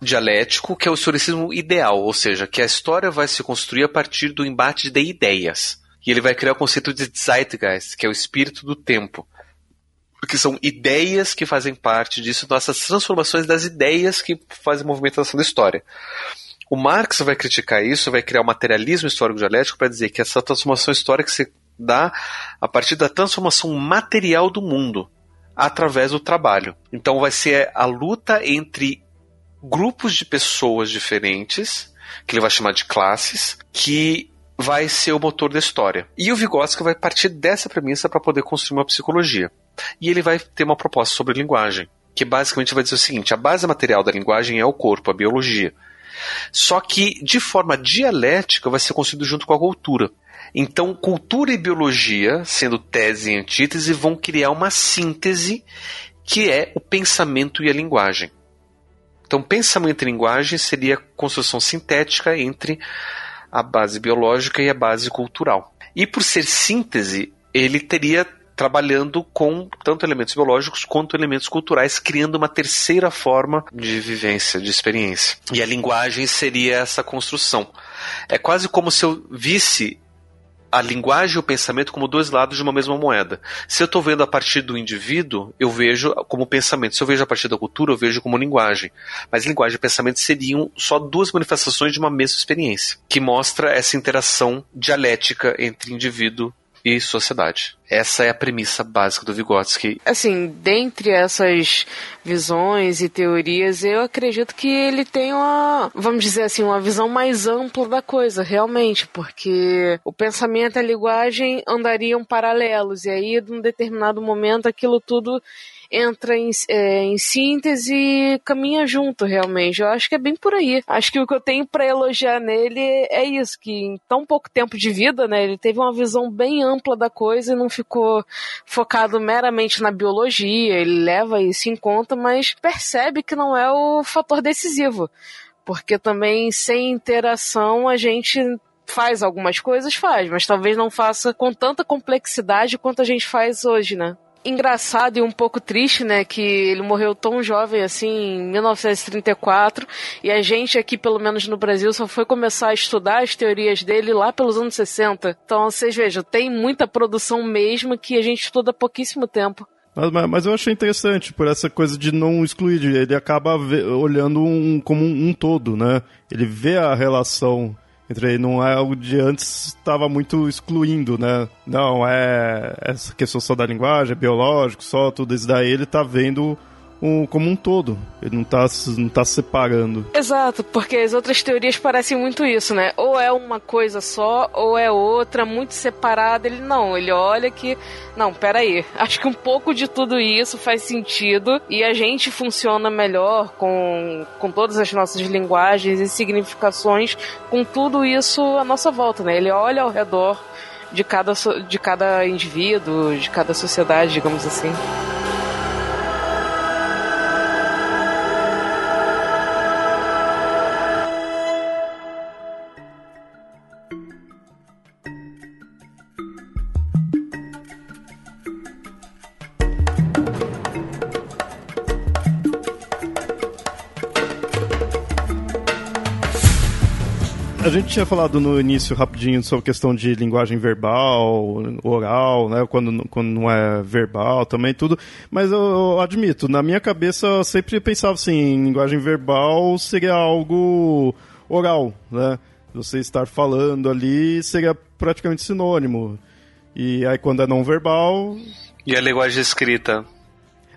dialético, que é o historicismo ideal, ou seja, que a história vai se construir a partir do embate de ideias. E ele vai criar o conceito de Zeitgeist, que é o espírito do tempo. Que são ideias que fazem parte disso, nossas transformações das ideias que fazem movimentação da história. O Marx vai criticar isso, vai criar o materialismo histórico dialético para dizer que essa transformação histórica se dá a partir da transformação material do mundo através do trabalho. Então vai ser a luta entre grupos de pessoas diferentes, que ele vai chamar de classes, que vai ser o motor da história. E o Vygotsky vai partir dessa premissa para poder construir uma psicologia. E ele vai ter uma proposta sobre linguagem, que basicamente vai dizer o seguinte: a base material da linguagem é o corpo, a biologia. Só que de forma dialética vai ser construído junto com a cultura. Então, cultura e biologia, sendo tese e antítese, vão criar uma síntese que é o pensamento e a linguagem. Então, pensamento e linguagem seria a construção sintética entre a base biológica e a base cultural. E por ser síntese, ele teria trabalhando com tanto elementos biológicos quanto elementos culturais, criando uma terceira forma de vivência, de experiência. E a linguagem seria essa construção. É quase como se eu visse a linguagem e o pensamento como dois lados de uma mesma moeda. Se eu estou vendo a partir do indivíduo, eu vejo como pensamento. Se eu vejo a partir da cultura, eu vejo como linguagem. Mas linguagem e pensamento seriam só duas manifestações de uma mesma experiência, que mostra essa interação dialética entre indivíduo e sociedade. Essa é a premissa básica do Vygotsky. Assim, dentre essas visões e teorias, eu acredito que ele tem uma, vamos dizer assim, uma visão mais ampla da coisa, realmente, porque o pensamento e a linguagem andariam paralelos, e aí, num determinado momento, aquilo tudo entra em, é, em síntese e caminha junto, realmente. Eu acho que é bem por aí. Acho que o que eu tenho para elogiar nele é isso, que em tão pouco tempo de vida, né, ele teve uma visão bem ampla da coisa e não ficou focado meramente na biologia, ele leva isso em conta, mas percebe que não é o fator decisivo. Porque também sem interação a gente faz algumas coisas, faz, mas talvez não faça com tanta complexidade quanto a gente faz hoje, né? Engraçado e um pouco triste, né, que ele morreu tão jovem assim, em 1934, e a gente aqui, pelo menos no Brasil, só foi começar a estudar as teorias dele lá pelos anos 60. Então, vocês vejam, tem muita produção mesmo que a gente estuda há pouquíssimo tempo. Mas, mas, eu achei interessante por essa coisa de não excluir, ele acaba olhando um, como um, um todo, né? Ele vê a relação entre não é algo de antes estava muito excluindo, né? Não, é essa questão só da linguagem, é biológico, só tudo isso daí, ele tá vendo um, como um todo. Ele não está não tá separando. Exato, porque as outras teorias parecem muito isso, né? Ou é uma coisa só, ou é outra, muito separada. Ele não, ele olha que. Não, peraí. [laughs] Acho que um pouco de tudo isso faz sentido e a gente funciona melhor com, com todas as nossas linguagens e significações, com tudo isso à nossa volta, né? Ele olha ao redor de cada, de cada indivíduo, de cada sociedade, digamos assim. A gente tinha falado no início rapidinho sobre questão de linguagem verbal, oral, né? Quando, quando não é verbal também, tudo. Mas eu, eu admito, na minha cabeça eu sempre pensava assim, linguagem verbal seria algo oral, né? Você estar falando ali seria praticamente sinônimo. E aí quando é não verbal. E a linguagem escrita?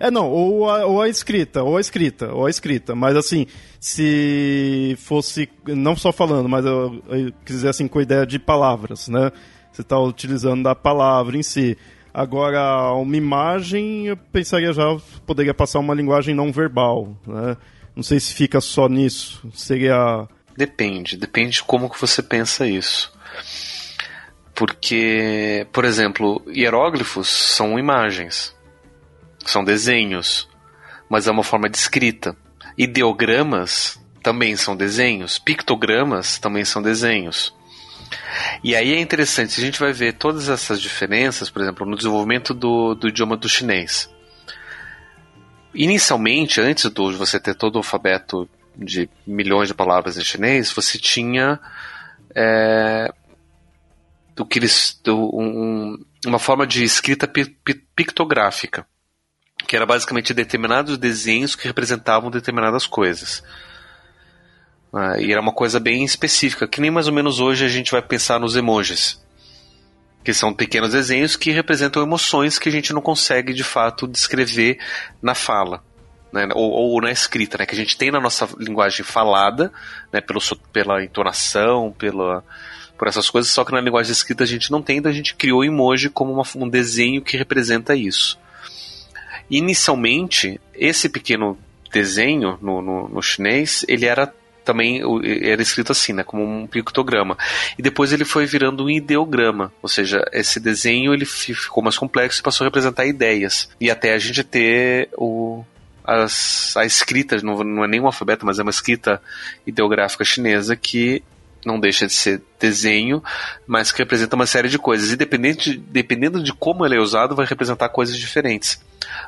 É, não, ou a, ou a escrita, ou a escrita, ou a escrita. Mas assim, se fosse, não só falando, mas eu, eu quiser assim, com a ideia de palavras, né? Você está utilizando a palavra em si. Agora, uma imagem, eu pensaria já, poderia passar uma linguagem não verbal, né? Não sei se fica só nisso. Seria. Depende, depende de como que você pensa isso. Porque, por exemplo, hieróglifos são imagens são desenhos, mas é uma forma de escrita. Ideogramas também são desenhos, pictogramas também são desenhos. E aí é interessante, a gente vai ver todas essas diferenças, por exemplo, no desenvolvimento do, do idioma do chinês. Inicialmente, antes de você ter todo o alfabeto de milhões de palavras em chinês, você tinha é, do que eles, do, um, uma forma de escrita pictográfica que era basicamente determinados desenhos que representavam determinadas coisas. Ah, e era uma coisa bem específica, que nem mais ou menos hoje a gente vai pensar nos emojis. Que são pequenos desenhos que representam emoções que a gente não consegue de fato descrever na fala. né, ou, ou, na escrita, né, que a gente tem na nossa linguagem falada, né, pelo, pela entonação, pela, por essas coisas, só que na linguagem escrita a gente não tem, então a gente criou o emoji como uma, um desenho que representa isso. Inicialmente, esse pequeno desenho no, no, no chinês, ele era também era escrito assim, né, como um pictograma. E depois ele foi virando um ideograma, ou seja, esse desenho ele ficou mais complexo e passou a representar ideias. E até a gente ter o as, a escrita, não, não é nem um alfabeto, mas é uma escrita ideográfica chinesa que não deixa de ser desenho, mas que representa uma série de coisas. E dependente, dependendo de como ele é usado, vai representar coisas diferentes.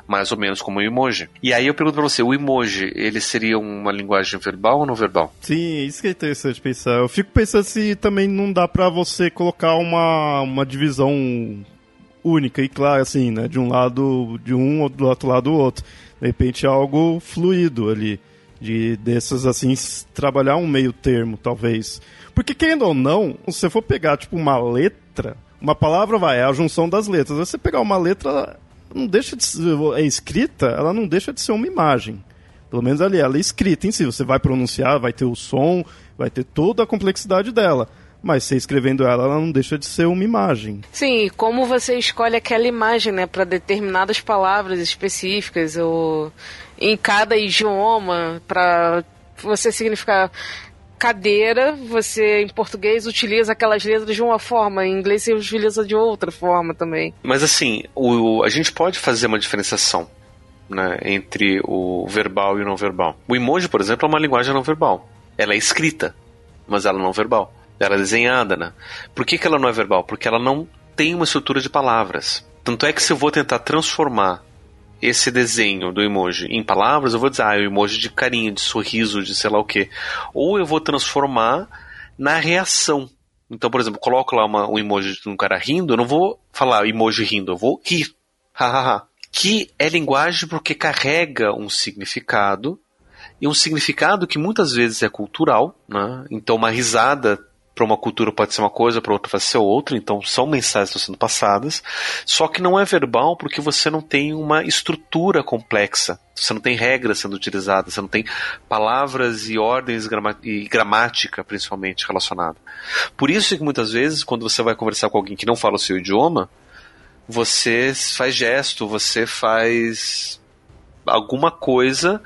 Mais ou menos como o emoji. E aí eu pergunto pra você, o emoji, ele seria uma linguagem verbal ou não verbal? Sim, isso que é interessante pensar. Eu fico pensando se também não dá pra você colocar uma, uma divisão única e clara, assim, né? De um lado de um, do outro lado do outro. De repente algo fluido ali. De dessas, assim, trabalhar um meio termo, talvez. Porque, querendo ou não, se você for pegar, tipo, uma letra, uma palavra vai, é a junção das letras. Se você pegar uma letra, não deixa de ser, é escrita, ela não deixa de ser uma imagem. Pelo menos ali, ela é escrita em si. Você vai pronunciar, vai ter o som, vai ter toda a complexidade dela. Mas você escrevendo ela, ela não deixa de ser uma imagem. Sim, como você escolhe aquela imagem, né, para determinadas palavras específicas ou em cada idioma para você significar cadeira, você em português utiliza aquelas letras de uma forma, em inglês você utiliza de outra forma também. Mas assim, o, a gente pode fazer uma diferenciação né, entre o verbal e o não verbal. O emoji, por exemplo, é uma linguagem não verbal. Ela é escrita, mas ela é não verbal. Ela é desenhada, né? Por que, que ela não é verbal? Porque ela não tem uma estrutura de palavras. Tanto é que se eu vou tentar transformar esse desenho do emoji em palavras, eu vou dizer, ah, é um emoji de carinho, de sorriso, de sei lá o quê. Ou eu vou transformar na reação. Então, por exemplo, coloco lá uma, um emoji de um cara rindo, eu não vou falar emoji rindo, eu vou rir. [laughs] Hahaha. que é linguagem porque carrega um significado, e um significado que muitas vezes é cultural, né? Então, uma risada para uma cultura pode ser uma coisa, para outra vai ser outra, então são mensagens que estão sendo passadas, só que não é verbal porque você não tem uma estrutura complexa, você não tem regras sendo utilizadas, você não tem palavras e ordens e gramática principalmente relacionada. Por isso que muitas vezes, quando você vai conversar com alguém que não fala o seu idioma, você faz gesto, você faz alguma coisa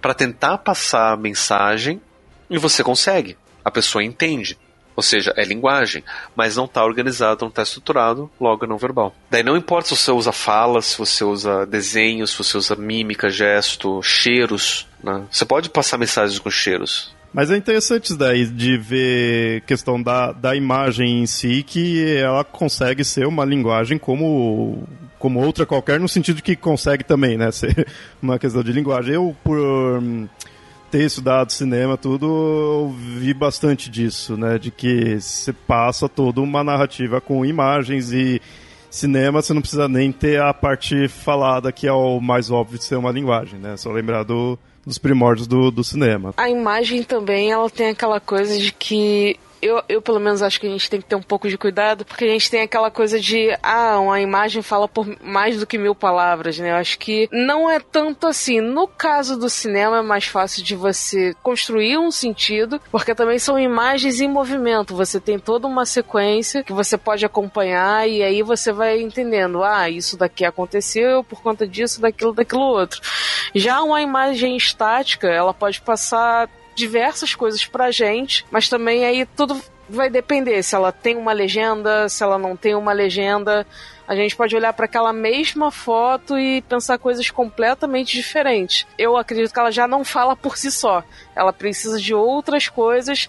para tentar passar a mensagem e você consegue. A pessoa entende. Ou seja, é linguagem, mas não está organizado, não está estruturado, logo é não verbal. Daí não importa se você usa falas, se você usa desenhos, se você usa mímica, gesto, cheiros. Né? Você pode passar mensagens com cheiros. Mas é interessante isso daí de ver questão da, da imagem em si, que ela consegue ser uma linguagem como, como outra qualquer, no sentido que consegue também, né? [laughs] Ser uma questão de linguagem. Eu, por ter estudado cinema, tudo, eu vi bastante disso, né? De que você passa toda uma narrativa com imagens e cinema você não precisa nem ter a parte falada que é o mais óbvio de ser uma linguagem, né? Só lembrar do, dos primórdios do, do cinema. A imagem também, ela tem aquela coisa de que eu, eu pelo menos acho que a gente tem que ter um pouco de cuidado, porque a gente tem aquela coisa de, ah, uma imagem fala por mais do que mil palavras, né? Eu acho que não é tanto assim. No caso do cinema é mais fácil de você construir um sentido, porque também são imagens em movimento. Você tem toda uma sequência que você pode acompanhar e aí você vai entendendo, ah, isso daqui aconteceu por conta disso, daquilo, daquilo outro. Já uma imagem estática, ela pode passar diversas coisas pra gente, mas também aí tudo vai depender se ela tem uma legenda, se ela não tem uma legenda. A gente pode olhar para aquela mesma foto e pensar coisas completamente diferentes. Eu acredito que ela já não fala por si só. Ela precisa de outras coisas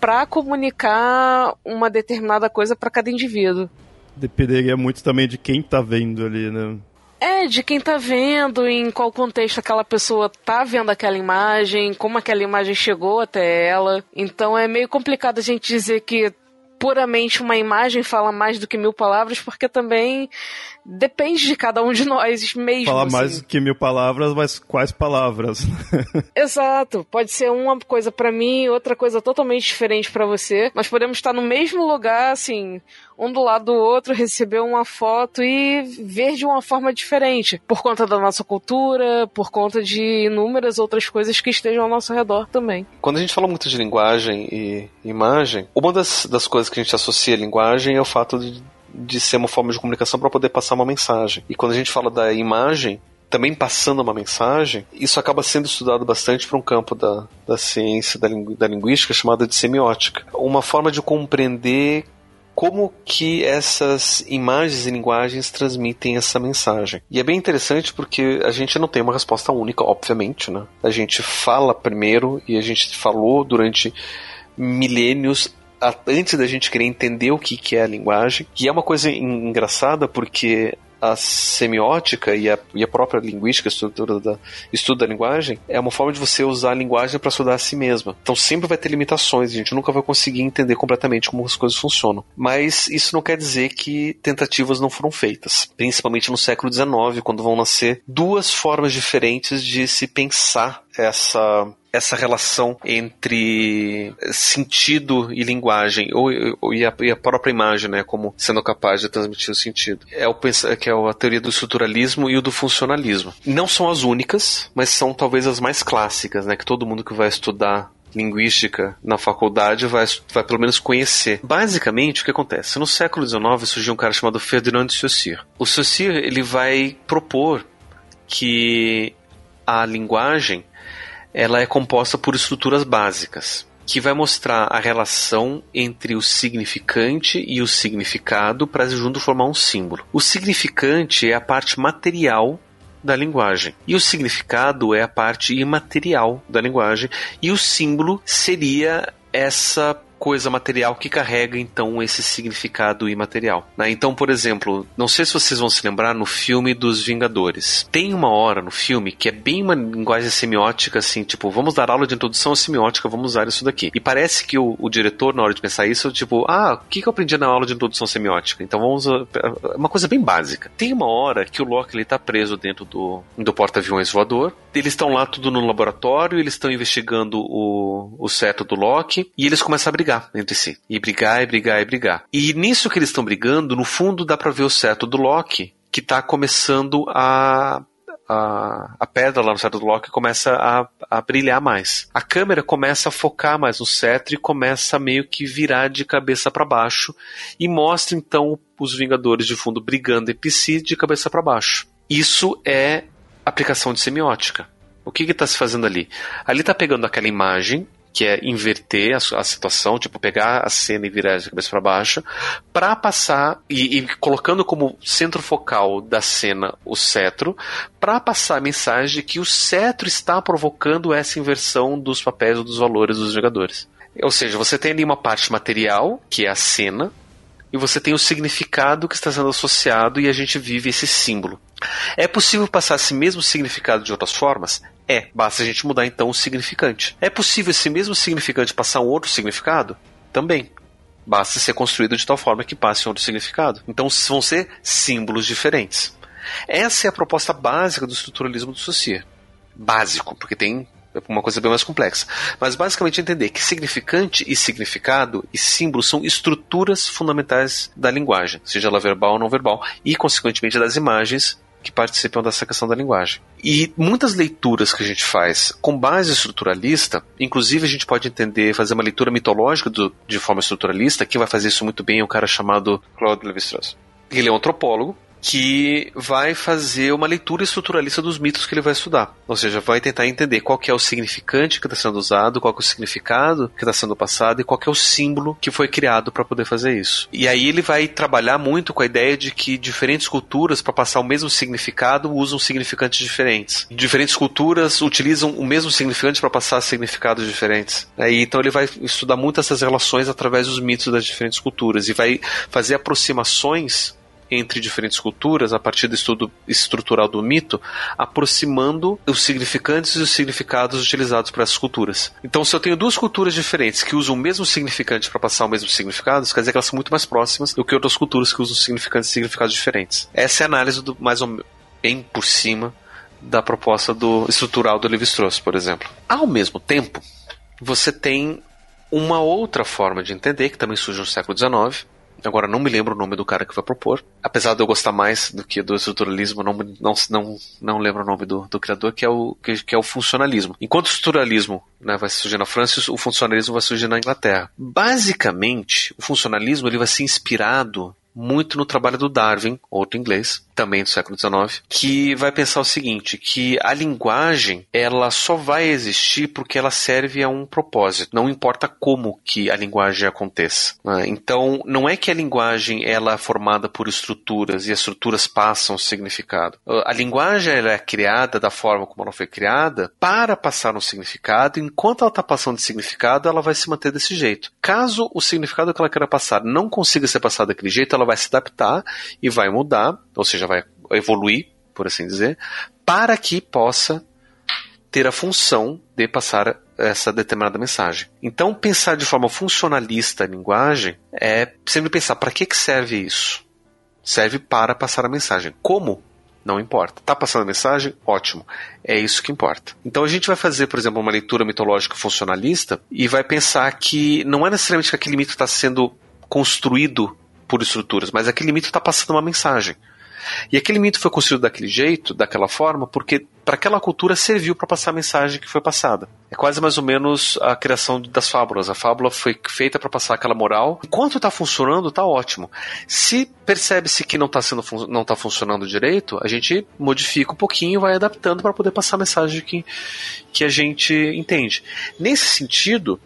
para comunicar uma determinada coisa para cada indivíduo. Dependeria muito também de quem tá vendo ali, né? É, de quem tá vendo, em qual contexto aquela pessoa tá vendo aquela imagem, como aquela imagem chegou até ela. Então é meio complicado a gente dizer que puramente uma imagem fala mais do que mil palavras, porque também depende de cada um de nós mesmo. Falar assim. mais que mil palavras, mas quais palavras? [laughs] Exato. Pode ser uma coisa para mim, outra coisa totalmente diferente para você. Nós podemos estar no mesmo lugar, assim, um do lado do outro, receber uma foto e ver de uma forma diferente. Por conta da nossa cultura, por conta de inúmeras outras coisas que estejam ao nosso redor também. Quando a gente fala muito de linguagem e imagem, uma das, das coisas que a gente associa à linguagem é o fato de, de ser uma forma de comunicação para poder passar uma mensagem. E quando a gente fala da imagem, também passando uma mensagem, isso acaba sendo estudado bastante para um campo da, da ciência, da, lingu, da linguística, chamada de semiótica. Uma forma de compreender como que essas imagens e linguagens transmitem essa mensagem. E é bem interessante porque a gente não tem uma resposta única, obviamente, né? A gente fala primeiro e a gente falou durante milênios antes da gente querer entender o que, que é a linguagem. E é uma coisa engraçada porque a semiótica e a, e a própria linguística, a estrutura da estudo da linguagem, é uma forma de você usar a linguagem para estudar a si mesma. Então sempre vai ter limitações, a gente nunca vai conseguir entender completamente como as coisas funcionam. Mas isso não quer dizer que tentativas não foram feitas, principalmente no século XIX, quando vão nascer duas formas diferentes de se pensar essa essa relação entre sentido e linguagem, ou, ou e, a, e, a, própria imagem, né, como sendo capaz de transmitir o sentido. É o que é a teoria do estruturalismo e o do funcionalismo. Não são as únicas, mas são talvez as mais clássicas, né, que todo mundo que vai estudar linguística na faculdade vai, vai pelo menos conhecer. Basicamente, o que acontece? No século XIX surgiu um cara chamado Ferdinand de Saussure. O Saussure ele vai propor que a linguagem ela é composta por estruturas básicas, que vai mostrar a relação entre o significante e o significado para junto formar um símbolo. O significante é a parte material da linguagem. E o significado é a parte imaterial da linguagem. E o símbolo seria essa coisa material que carrega então esse significado imaterial. Né? Então, por exemplo, não sei se vocês vão se lembrar no filme dos Vingadores. Tem uma hora no filme que é bem uma linguagem semiótica, assim, tipo, vamos dar aula de introdução à semiótica, vamos usar isso daqui. E parece que o, o diretor, na hora de pensar isso, tipo, ah, o que, que eu aprendi na aula de introdução semiótica? Então vamos. É uma coisa bem básica. Tem uma hora que o Loki ele tá preso dentro do, do porta-aviões voador. Eles estão lá tudo no laboratório, eles estão investigando o, o seto do Loki e eles começam a brigar brigar entre si. E brigar, e brigar, e brigar. E nisso que eles estão brigando, no fundo dá pra ver o seto do Loki, que tá começando a a, a, pedra lá no cetro do Loki começa a, a, brilhar mais. A câmera começa a focar mais no cetro e começa a meio que virar de cabeça para baixo e mostra então os Vingadores de fundo brigando entre si de cabeça para baixo. Isso é aplicação de semiótica. O que está se fazendo ali? Ali está pegando aquela imagem que é inverter a, a, situação, tipo pegar a cena e virar de cabeça para baixo, para passar e, e, colocando como centro focal da cena o cetro, para passar a mensagem de que o cetro está provocando essa inversão dos papéis ou dos valores dos jogadores. Ou seja, você tem ali uma parte material, que é a cena, e você tem o significado que está sendo associado e a gente vive esse símbolo. É possível passar esse mesmo significado de outras formas? É, basta a gente mudar então o significante. É possível esse mesmo significante passar um outro significado? Também. Basta ser construído de tal forma que passe um outro significado. Então vão ser símbolos diferentes. Essa é a proposta básica do estruturalismo do Saussure. Básico, porque tem uma coisa bem mais complexa. Mas basicamente entender que significante e significado e símbolo são estruturas fundamentais da linguagem, seja ela verbal ou não verbal, e consequentemente das imagens que participam dessa questão da linguagem. E muitas leituras que a gente faz com base estruturalista, inclusive a gente pode entender, fazer uma leitura mitológica do, de forma estruturalista, quem vai fazer isso muito bem é um cara chamado Claude Lévi-Strauss. Ele é um antropólogo, que vai fazer uma leitura estruturalista dos mitos que ele vai estudar. Ou seja, vai tentar entender qual é o significante que está sendo usado, qual é o significado que está sendo passado e qual é o símbolo que foi criado para poder fazer isso. E aí ele vai trabalhar muito com a ideia de que diferentes culturas, para passar o mesmo significado, usam significantes diferentes. Diferentes culturas utilizam o mesmo significante para passar significados diferentes. Aí, então ele vai estudar muito essas relações através dos mitos das diferentes culturas e vai fazer aproximações entre diferentes culturas a partir do estudo estrutural do mito, aproximando os significantes e os significados utilizados por essas culturas. Então, se eu tenho duas culturas diferentes que usam o mesmo significante para passar o mesmo significado, quer dizer que elas são muito mais próximas do que outras culturas que usam significantes e significados diferentes. Essa é a análise do mais ou menos bem por cima da proposta do estrutural do Levi-Strauss, por exemplo. Ao mesmo tempo, você tem uma outra forma de entender que também surge no século XIX, Agora não me lembro o nome do cara que vai propor. Apesar de eu gostar mais do que do estruturalismo, não, não, não, não lembro o nome do, do criador, que é, o, que, que é o funcionalismo. Enquanto o estruturalismo né, vai surgir na França, o funcionalismo vai surgir na Inglaterra. Basicamente, o funcionalismo ele vai ser inspirado muito no trabalho do Darwin, outro inglês, também do século XIX, que vai pensar o seguinte, que a linguagem ela só vai existir porque ela serve a um propósito, não importa como que a linguagem aconteça. Né? Então, não é que a linguagem ela é formada por estruturas e as estruturas passam o significado. A linguagem ela é criada da forma como ela foi criada para passar um significado, enquanto ela está passando de significado, ela vai se manter desse jeito. Caso o significado que ela queira passar não consiga ser passado daquele jeito, ela ela vai se adaptar e vai mudar, ou seja, vai evoluir, por assim dizer, para que possa ter a função de passar essa determinada mensagem. Então, pensar de forma funcionalista a linguagem é sempre pensar para que, que serve isso? Serve para passar a mensagem. Como? Não importa. Tá passando a mensagem? Ótimo. É isso que importa. Então a gente vai fazer, por exemplo, uma leitura mitológica funcionalista e vai pensar que não é necessariamente que aquele mito está sendo construído por estruturas, mas aquele mito está passando uma mensagem. E aquele mito foi construído daquele jeito, daquela forma, porque para aquela cultura serviu para passar a mensagem que foi passada. É quase mais ou menos a criação das fábulas. A fábula foi feita para passar aquela moral. Enquanto está funcionando, está ótimo. Se percebe-se que não está sendo não tá funcionando direito, a gente modifica um pouquinho, vai adaptando para poder passar a mensagem que, que a gente entende. Nesse sentido,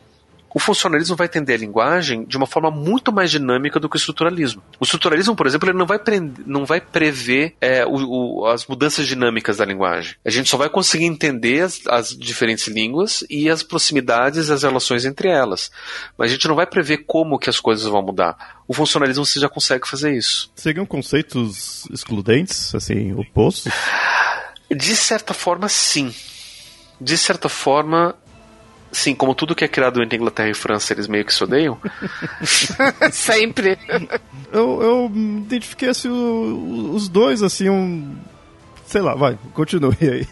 o funcionalismo vai entender a linguagem de uma forma muito mais dinâmica do que o estruturalismo. O estruturalismo, por exemplo, ele não vai, não vai prever é, o, o, as mudanças dinâmicas da linguagem. A gente só vai conseguir entender as, as diferentes línguas e as proximidades e as relações entre elas. Mas a gente não vai prever como que as coisas vão mudar. O funcionalismo você já consegue fazer isso. Seriam conceitos excludentes, assim, opostos? De certa forma, sim. De certa forma, Sim, como tudo que é criado entre Inglaterra e França, eles meio que se odeiam. [laughs] Sempre. Eu, eu identifiquei assim, os dois, assim, um. Sei lá, vai, continue aí.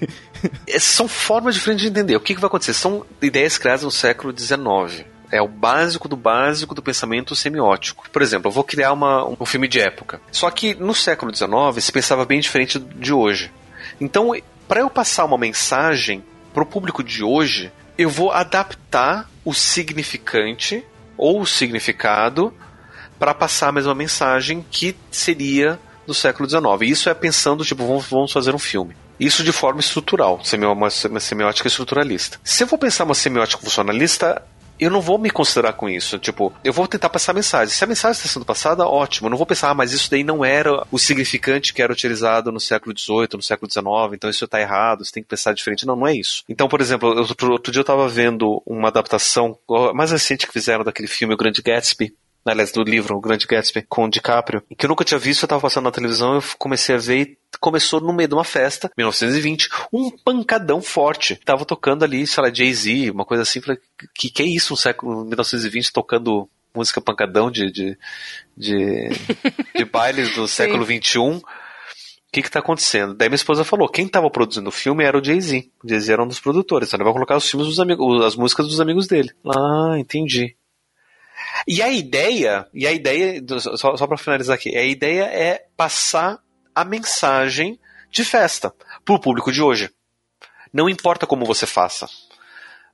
É, são formas diferentes de entender. O que, que vai acontecer? São ideias criadas no século XIX. É o básico do básico do pensamento semiótico. Por exemplo, eu vou criar uma, um filme de época. Só que no século XIX se pensava bem diferente de hoje. Então, para eu passar uma mensagem para o público de hoje, eu vou adaptar o significante ou o significado para passar a mesma mensagem que seria do século XIX. Isso é pensando, tipo, vamos, vamos fazer um filme. Isso de forma estrutural, uma semiótica estruturalista. Se eu vou pensar uma semiótica funcionalista, eu não vou me considerar com isso. Tipo, eu vou tentar passar a mensagem. Se a mensagem está sendo passada, ótimo. Eu não vou pensar, ah, mas isso daí não era o significante que era utilizado no século XVIII, no século XIX, então isso está errado, você tem que pensar diferente. Não, não é isso. Então, por exemplo, outro, dia eu estava vendo uma adaptação mais recente que fizeram daquele filme O Grande Gatsby, aliás, do livro O Grande Gatsby, com o DiCaprio, que eu nunca tinha visto, eu tava passando na televisão, eu comecei a ver e começou no meio de uma festa, 1920, um pancadão forte. Tava tocando ali, sei lá, Jay-Z, uma coisa assim, falei, que que é isso, um século 1920 tocando música pancadão de, de, de, [laughs] de bailes do século XXI? O que que tá acontecendo? Daí minha esposa falou, quem tava produzindo o filme era o Jay-Z. O Jay-Z era um dos produtores, então ele vai colocar os filmes dos amigos, as músicas dos amigos dele. Ah, entendi. E a ideia, e a ideia, só, só para finalizar aqui, a ideia é passar a mensagem de festa para o público de hoje. Não importa como você faça.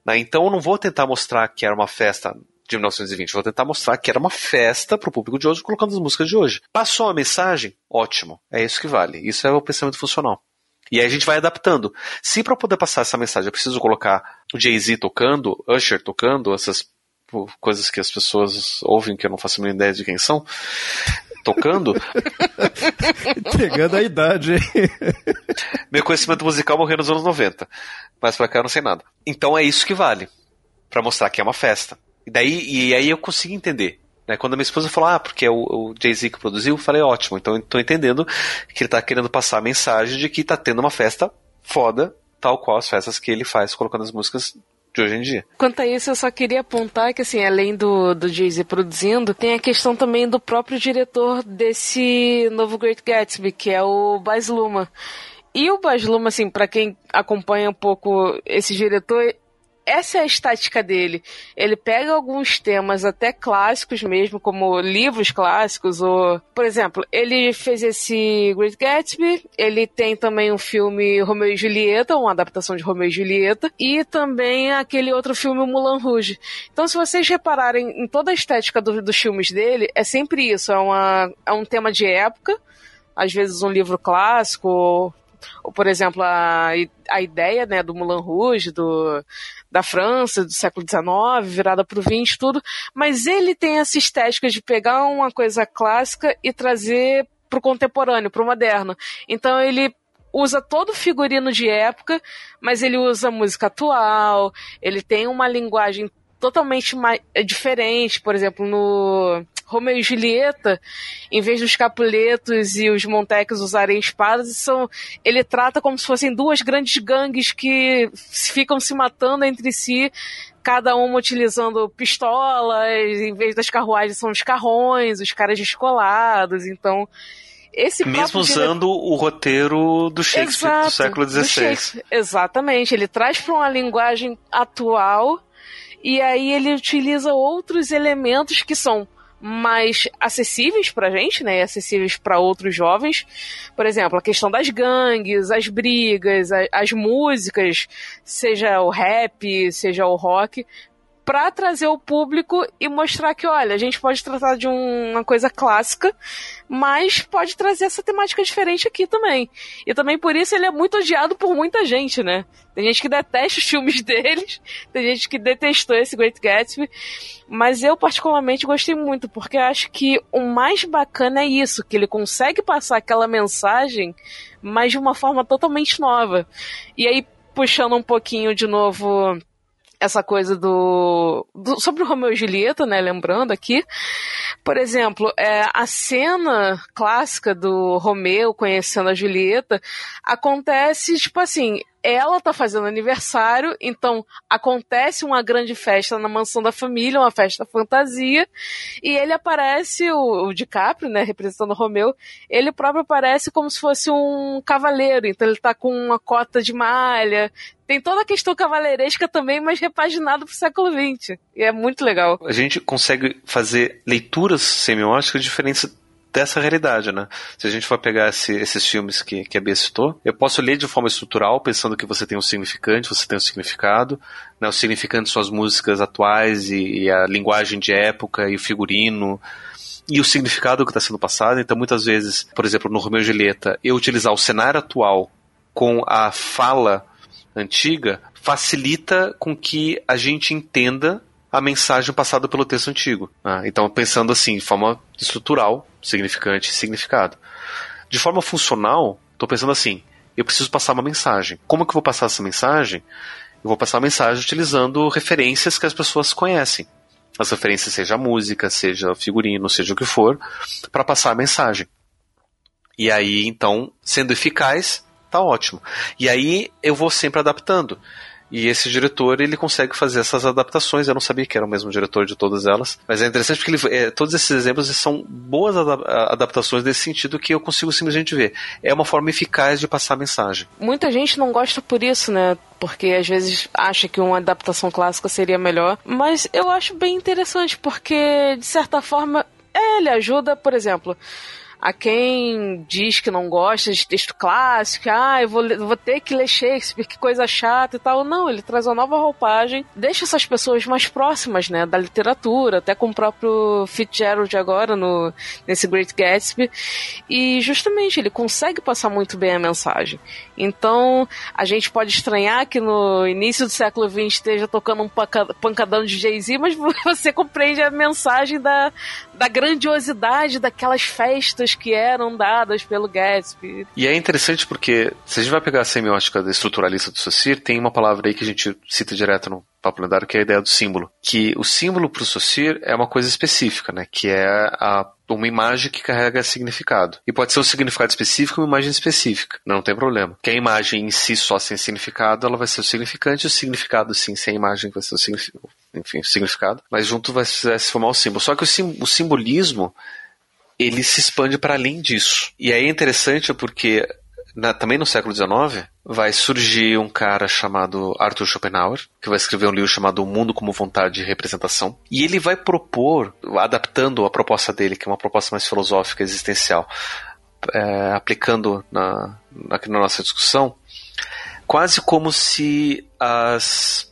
Né? Então eu não vou tentar mostrar que era uma festa de 1920, vou tentar mostrar que era uma festa para o público de hoje colocando as músicas de hoje. Passou a mensagem? Ótimo. É isso que vale. Isso é o pensamento funcional. E aí a gente vai adaptando. Se para poder passar essa mensagem eu preciso colocar o Jay-Z tocando, Usher tocando, essas Tipo, coisas que as pessoas ouvem que eu não faço a mínima ideia de quem são, tocando. [laughs] Pegando a idade, [laughs] Meu conhecimento musical morreu nos anos 90. Mas pra cá eu não sei nada. Então é isso que vale. para mostrar que é uma festa. E daí e aí eu consigo entender. Né? Quando a minha esposa falou, ah, porque é o, o Jay-Z que produziu, eu falei, ótimo, então estou entendendo que ele está querendo passar a mensagem de que está tendo uma festa foda, tal qual as festas que ele faz colocando as músicas de hoje em dia. Quanto a isso, eu só queria apontar que, assim, além do, do Jay-Z produzindo, tem a questão também do próprio diretor desse novo Great Gatsby, que é o Baz Luhrmann. E o Baz Luhrmann, assim, para quem acompanha um pouco esse diretor, essa é a estática dele. Ele pega alguns temas até clássicos mesmo, como livros clássicos, ou, por exemplo, ele fez esse Great Gatsby, ele tem também um filme Romeu e Julieta, uma adaptação de Romeu e Julieta, e também aquele outro filme Mulan Rouge. Então, se vocês repararem em toda a estética do, dos filmes dele, é sempre isso, é, uma, é um tema de época, às vezes um livro clássico, ou, por exemplo, a, a ideia né, do Mulan Rouge, do, da França, do século XIX, virada para o XX, tudo, mas ele tem essa estética de pegar uma coisa clássica e trazer para o contemporâneo, para o moderno. Então ele usa todo o figurino de época, mas ele usa música atual, ele tem uma linguagem totalmente diferente, por exemplo, no Romeu e Julieta, em vez dos Capuletos e os Montecos usarem espadas, são, ele trata como se fossem duas grandes gangues que ficam se matando entre si, cada uma utilizando pistolas, em vez das carruagens são os carrões, os caras descolados, então... Esse Mesmo usando diretor... o roteiro do Shakespeare Exato, do século XVI. Exatamente, ele traz para uma linguagem atual e aí ele utiliza outros elementos que são mais acessíveis pra gente, né? Acessíveis para outros jovens. Por exemplo, a questão das gangues, as brigas, as, as músicas, seja o rap, seja o rock, para trazer o público e mostrar que, olha, a gente pode tratar de um, uma coisa clássica, mas pode trazer essa temática diferente aqui também. E também por isso ele é muito odiado por muita gente, né? Tem gente que detesta os filmes [laughs] deles, tem gente que detestou esse Great Gatsby, mas eu particularmente gostei muito, porque acho que o mais bacana é isso, que ele consegue passar aquela mensagem, mas de uma forma totalmente nova. E aí, puxando um pouquinho de novo essa coisa do, do, sobre o Romeu e Julieta, né? Lembrando aqui, por exemplo, é, a cena clássica do Romeu conhecendo a Julieta acontece tipo assim, ela tá fazendo aniversário, então acontece uma grande festa na mansão da família, uma festa fantasia, e ele aparece, o, o DiCaprio, né, representando o Romeu, ele próprio aparece como se fosse um cavaleiro, então ele tá com uma cota de malha, tem toda a questão cavaleiresca também, mas repaginado pro século XX, e é muito legal. A gente consegue fazer leituras semióticas diferentes dessa realidade, né? Se a gente for pegar esse, esses filmes que, que a Bia citou, eu posso ler de forma estrutural, pensando que você tem um significante, você tem um significado, né? O significante são as músicas atuais e, e a linguagem de época e o figurino, e o significado que está sendo passado. Então, muitas vezes, por exemplo, no Romeu e Julieta, eu utilizar o cenário atual com a fala antiga facilita com que a gente entenda a mensagem passada pelo texto antigo. Né? Então, pensando assim, de forma estrutural, significante e significado. De forma funcional, estou pensando assim, eu preciso passar uma mensagem. Como que eu vou passar essa mensagem? Eu vou passar a mensagem utilizando referências que as pessoas conhecem. As referências seja música, seja figurino, seja o que for, para passar a mensagem. E aí, então, sendo eficaz, tá ótimo. E aí eu vou sempre adaptando. E esse diretor, ele consegue fazer essas adaptações. Eu não sabia que era o mesmo diretor de todas elas. Mas é interessante porque ele, é, todos esses exemplos são boas adaptações nesse sentido que eu consigo simplesmente ver. É uma forma eficaz de passar a mensagem. Muita gente não gosta por isso, né? porque às vezes acha que uma adaptação clássica seria melhor. Mas eu acho bem interessante, porque de certa forma ele ajuda, por exemplo a quem diz que não gosta de texto clássico, ah, eu vou, vou ter que ler Shakespeare, que coisa chata e tal. Não, ele traz uma nova roupagem, deixa essas pessoas mais próximas, né, da literatura, até com o próprio Fitzgerald agora no, nesse Great Gatsby. E justamente ele consegue passar muito bem a mensagem. Então, a gente pode estranhar que no início do século XX esteja tocando um pancadão de Jay-Z, mas [laughs] você compreende a mensagem da, da grandiosidade daquelas festas que eram dadas pelo Gatsby. E é interessante porque, se a gente vai pegar a semiótica estruturalista do Saussure, tem uma palavra aí que a gente cita direto no papo lendário, que é a ideia do símbolo. Que o símbolo para o Saussure é uma coisa específica, né? Que é a, uma imagem que carrega significado. E pode ser um significado específico uma imagem específica. Não, tem problema. Que a imagem em si só sem significado, ela vai ser o significante, o significado sim sem a imagem vai ser o significado. Enfim, o significado. Mas junto vai se formar o símbolo. Só que o, sim, o simbolismo ele se expande para além disso. E aí é interessante porque na, também no século XIX, vai surgir um cara chamado Arthur Schopenhauer, que vai escrever um livro chamado O Mundo como Vontade de Representação. E ele vai propor, adaptando a proposta dele, que é uma proposta mais filosófica, existencial, é, aplicando na, aqui na nossa discussão, quase como se as,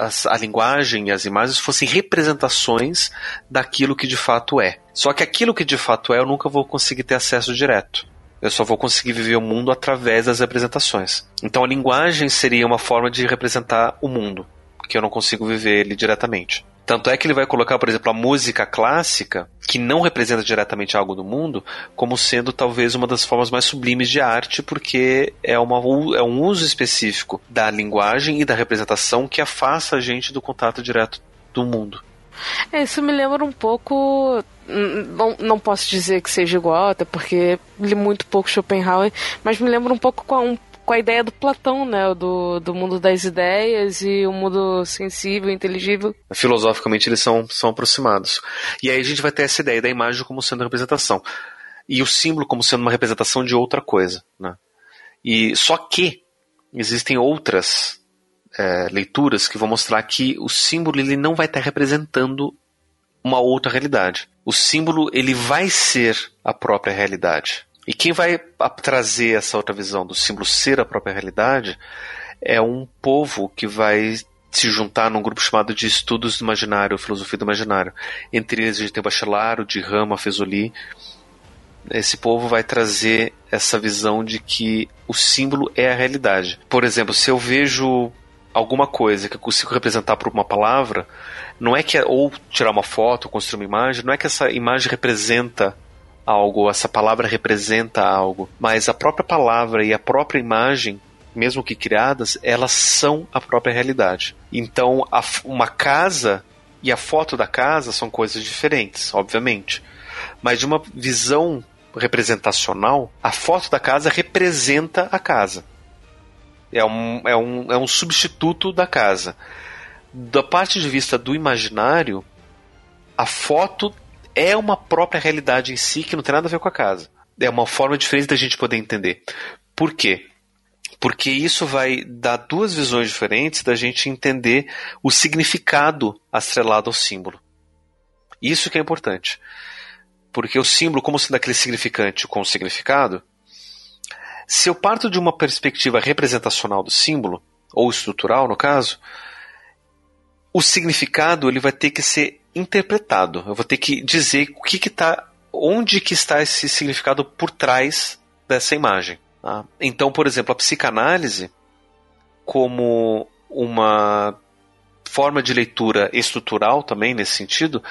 as, a linguagem e as imagens fossem representações daquilo que de fato é. Só que aquilo que de fato é eu nunca vou conseguir ter acesso direto. Eu só vou conseguir viver o mundo através das representações. Então a linguagem seria uma forma de representar o mundo, que eu não consigo viver ele diretamente. Tanto é que ele vai colocar, por exemplo, a música clássica, que não representa diretamente algo do mundo, como sendo talvez uma das formas mais sublimes de arte, porque é, uma, é um uso específico da linguagem e da representação que afasta a gente do contato direto do mundo. É, isso me lembra um pouco. Não, não posso dizer que seja igual, até porque li muito pouco Schopenhauer, mas me lembra um pouco com um, com a ideia do Platão, né? Do, do mundo das ideias e o mundo sensível, inteligível. Filosoficamente eles são, são aproximados. E aí a gente vai ter essa ideia da imagem como sendo representação. E o símbolo como sendo uma representação de outra coisa. Né? E só que existem outras é, leituras que vão mostrar que o símbolo ele não vai estar representando uma outra realidade. O símbolo ele vai ser a própria realidade. E quem vai trazer essa outra visão do símbolo ser a própria realidade é um povo que vai se juntar num grupo chamado de Estudos do Imaginário, Filosofia do Imaginário. Entre eles a gente tem o Bachelaro, de Rama, Fesoli. Esse povo vai trazer essa visão de que o símbolo é a realidade. Por exemplo, se eu vejo alguma coisa que eu consigo representar por uma palavra, não é que é, ou tirar uma foto, construir uma imagem, não é que essa imagem representa algo, essa palavra representa algo, mas a própria palavra e a própria imagem, mesmo que criadas, elas são a própria realidade. Então, a, uma casa e a foto da casa são coisas diferentes, obviamente. Mas de uma visão representacional, a foto da casa representa a casa. É um, é um, é um substituto da casa. Da parte de vista do imaginário, a foto é uma própria realidade em si que não tem nada a ver com a casa. É uma forma diferente da gente poder entender. Por quê? Porque isso vai dar duas visões diferentes da gente entender o significado atrelado ao símbolo. Isso que é importante. Porque o símbolo, como sendo aquele significante com o significado, se eu parto de uma perspectiva representacional do símbolo, ou estrutural no caso, o significado ele vai ter que ser interpretado. Eu vou ter que dizer o que está, onde que está esse significado por trás dessa imagem. Tá? Então, por exemplo, a psicanálise, como uma forma de leitura estrutural também nesse sentido,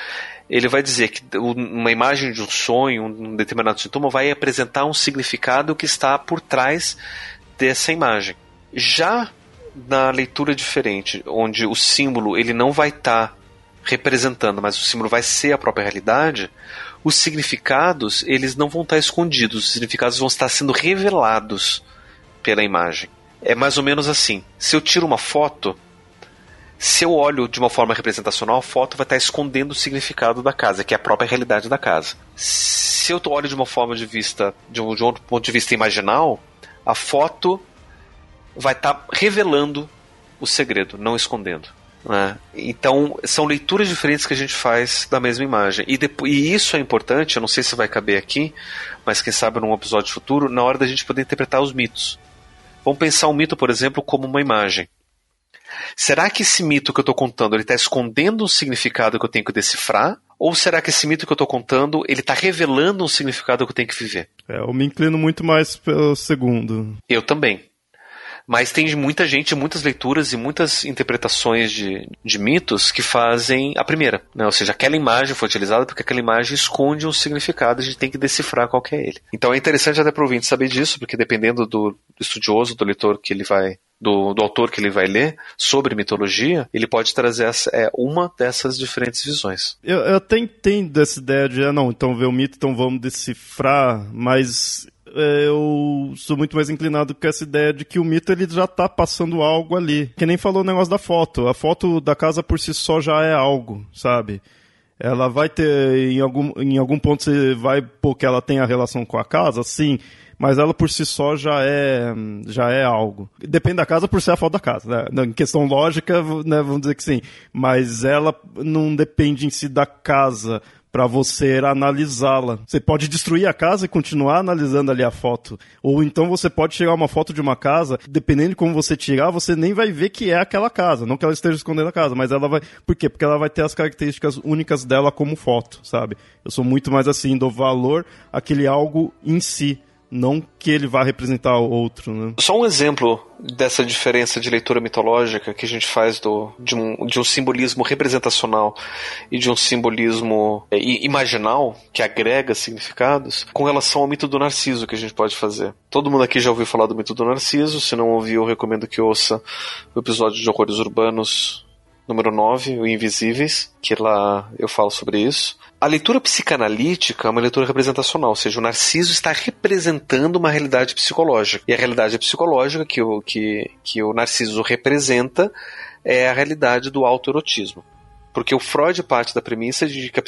ele vai dizer que uma imagem de um sonho, um determinado sintoma, vai apresentar um significado que está por trás dessa imagem. Já na leitura diferente, onde o símbolo ele não vai estar tá representando, mas o símbolo vai ser a própria realidade, os significados eles não vão estar escondidos, os significados vão estar sendo revelados pela imagem. É mais ou menos assim. Se eu tiro uma foto, se eu olho de uma forma representacional, a foto vai estar escondendo o significado da casa, que é a própria realidade da casa. Se eu olho de uma forma de vista, de um, de um ponto de vista imaginal, a foto vai estar revelando o segredo, não escondendo. Né? Então, são leituras diferentes que a gente faz da mesma imagem. E, depois, e isso é importante, eu não sei se vai caber aqui, mas quem sabe num episódio futuro, na hora da gente poder interpretar os mitos. Vamos pensar um mito, por exemplo, como uma imagem. Será que esse mito que eu estou contando ele está escondendo um significado que eu tenho que decifrar? Ou será que esse mito que eu estou contando ele está revelando um significado que eu tenho que viver? É, eu me inclino muito mais pelo segundo. Eu também. Mas tem muita gente, muitas leituras e muitas interpretações de, de mitos que fazem a primeira. Né? Ou seja, aquela imagem foi utilizada porque aquela imagem esconde um significado a gente tem que decifrar qual que é ele. Então é interessante até para o ouvinte saber disso, porque dependendo do estudioso, do leitor que ele vai do, do, autor que ele vai ler sobre mitologia, ele pode trazer essa, é, uma dessas diferentes visões. Eu, eu até entendo essa ideia de, ah, não, então ver o mito, então vamos decifrar, mas eu sou muito mais inclinado com essa ideia de que o mito ele já está passando algo ali. Que nem falou o negócio da foto. A foto da casa por si só já é algo, sabe? Ela vai ter, em algum, em algum ponto você vai pôr que ela tem a relação com a casa, sim, mas ela por si só já é, já é algo. Depende da casa por ser a foto da casa, né? Em questão lógica, né, vamos dizer que sim. Mas ela não depende em si da casa para você analisá-la. Você pode destruir a casa e continuar analisando ali a foto. Ou então você pode tirar uma foto de uma casa, dependendo de como você tirar, você nem vai ver que é aquela casa. Não que ela esteja escondendo a casa, mas ela vai. Por quê? Porque ela vai ter as características únicas dela como foto, sabe? Eu sou muito mais assim, do valor aquele algo em si não que ele vá representar o outro. Né? Só um exemplo dessa diferença de leitura mitológica que a gente faz do, de, um, de um simbolismo representacional e de um simbolismo é, imaginal, que agrega significados, com relação ao mito do Narciso que a gente pode fazer. Todo mundo aqui já ouviu falar do mito do Narciso, se não ouviu, recomendo que ouça o episódio de Horrores Urbanos número 9, o Invisíveis, que lá eu falo sobre isso. A leitura psicanalítica é uma leitura representacional, ou seja, o Narciso está representando uma realidade psicológica. E a realidade psicológica que o, que, que o Narciso representa é a realidade do autoerotismo. Porque o Freud parte da premissa de que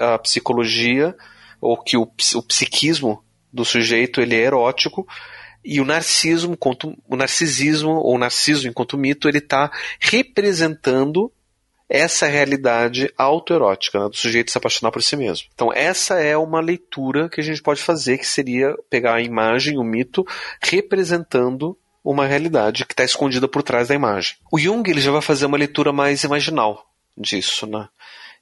a, psicologia, ou que o, o psiquismo do sujeito ele é erótico, e o narcisismo, o narcisismo ou o narciso enquanto mito, ele está representando essa realidade autoerótica, né, do sujeito se apaixonar por si mesmo. Então, essa é uma leitura que a gente pode fazer, que seria pegar a imagem, o mito, representando uma realidade que está escondida por trás da imagem. O Jung ele já vai fazer uma leitura mais imaginal disso, né?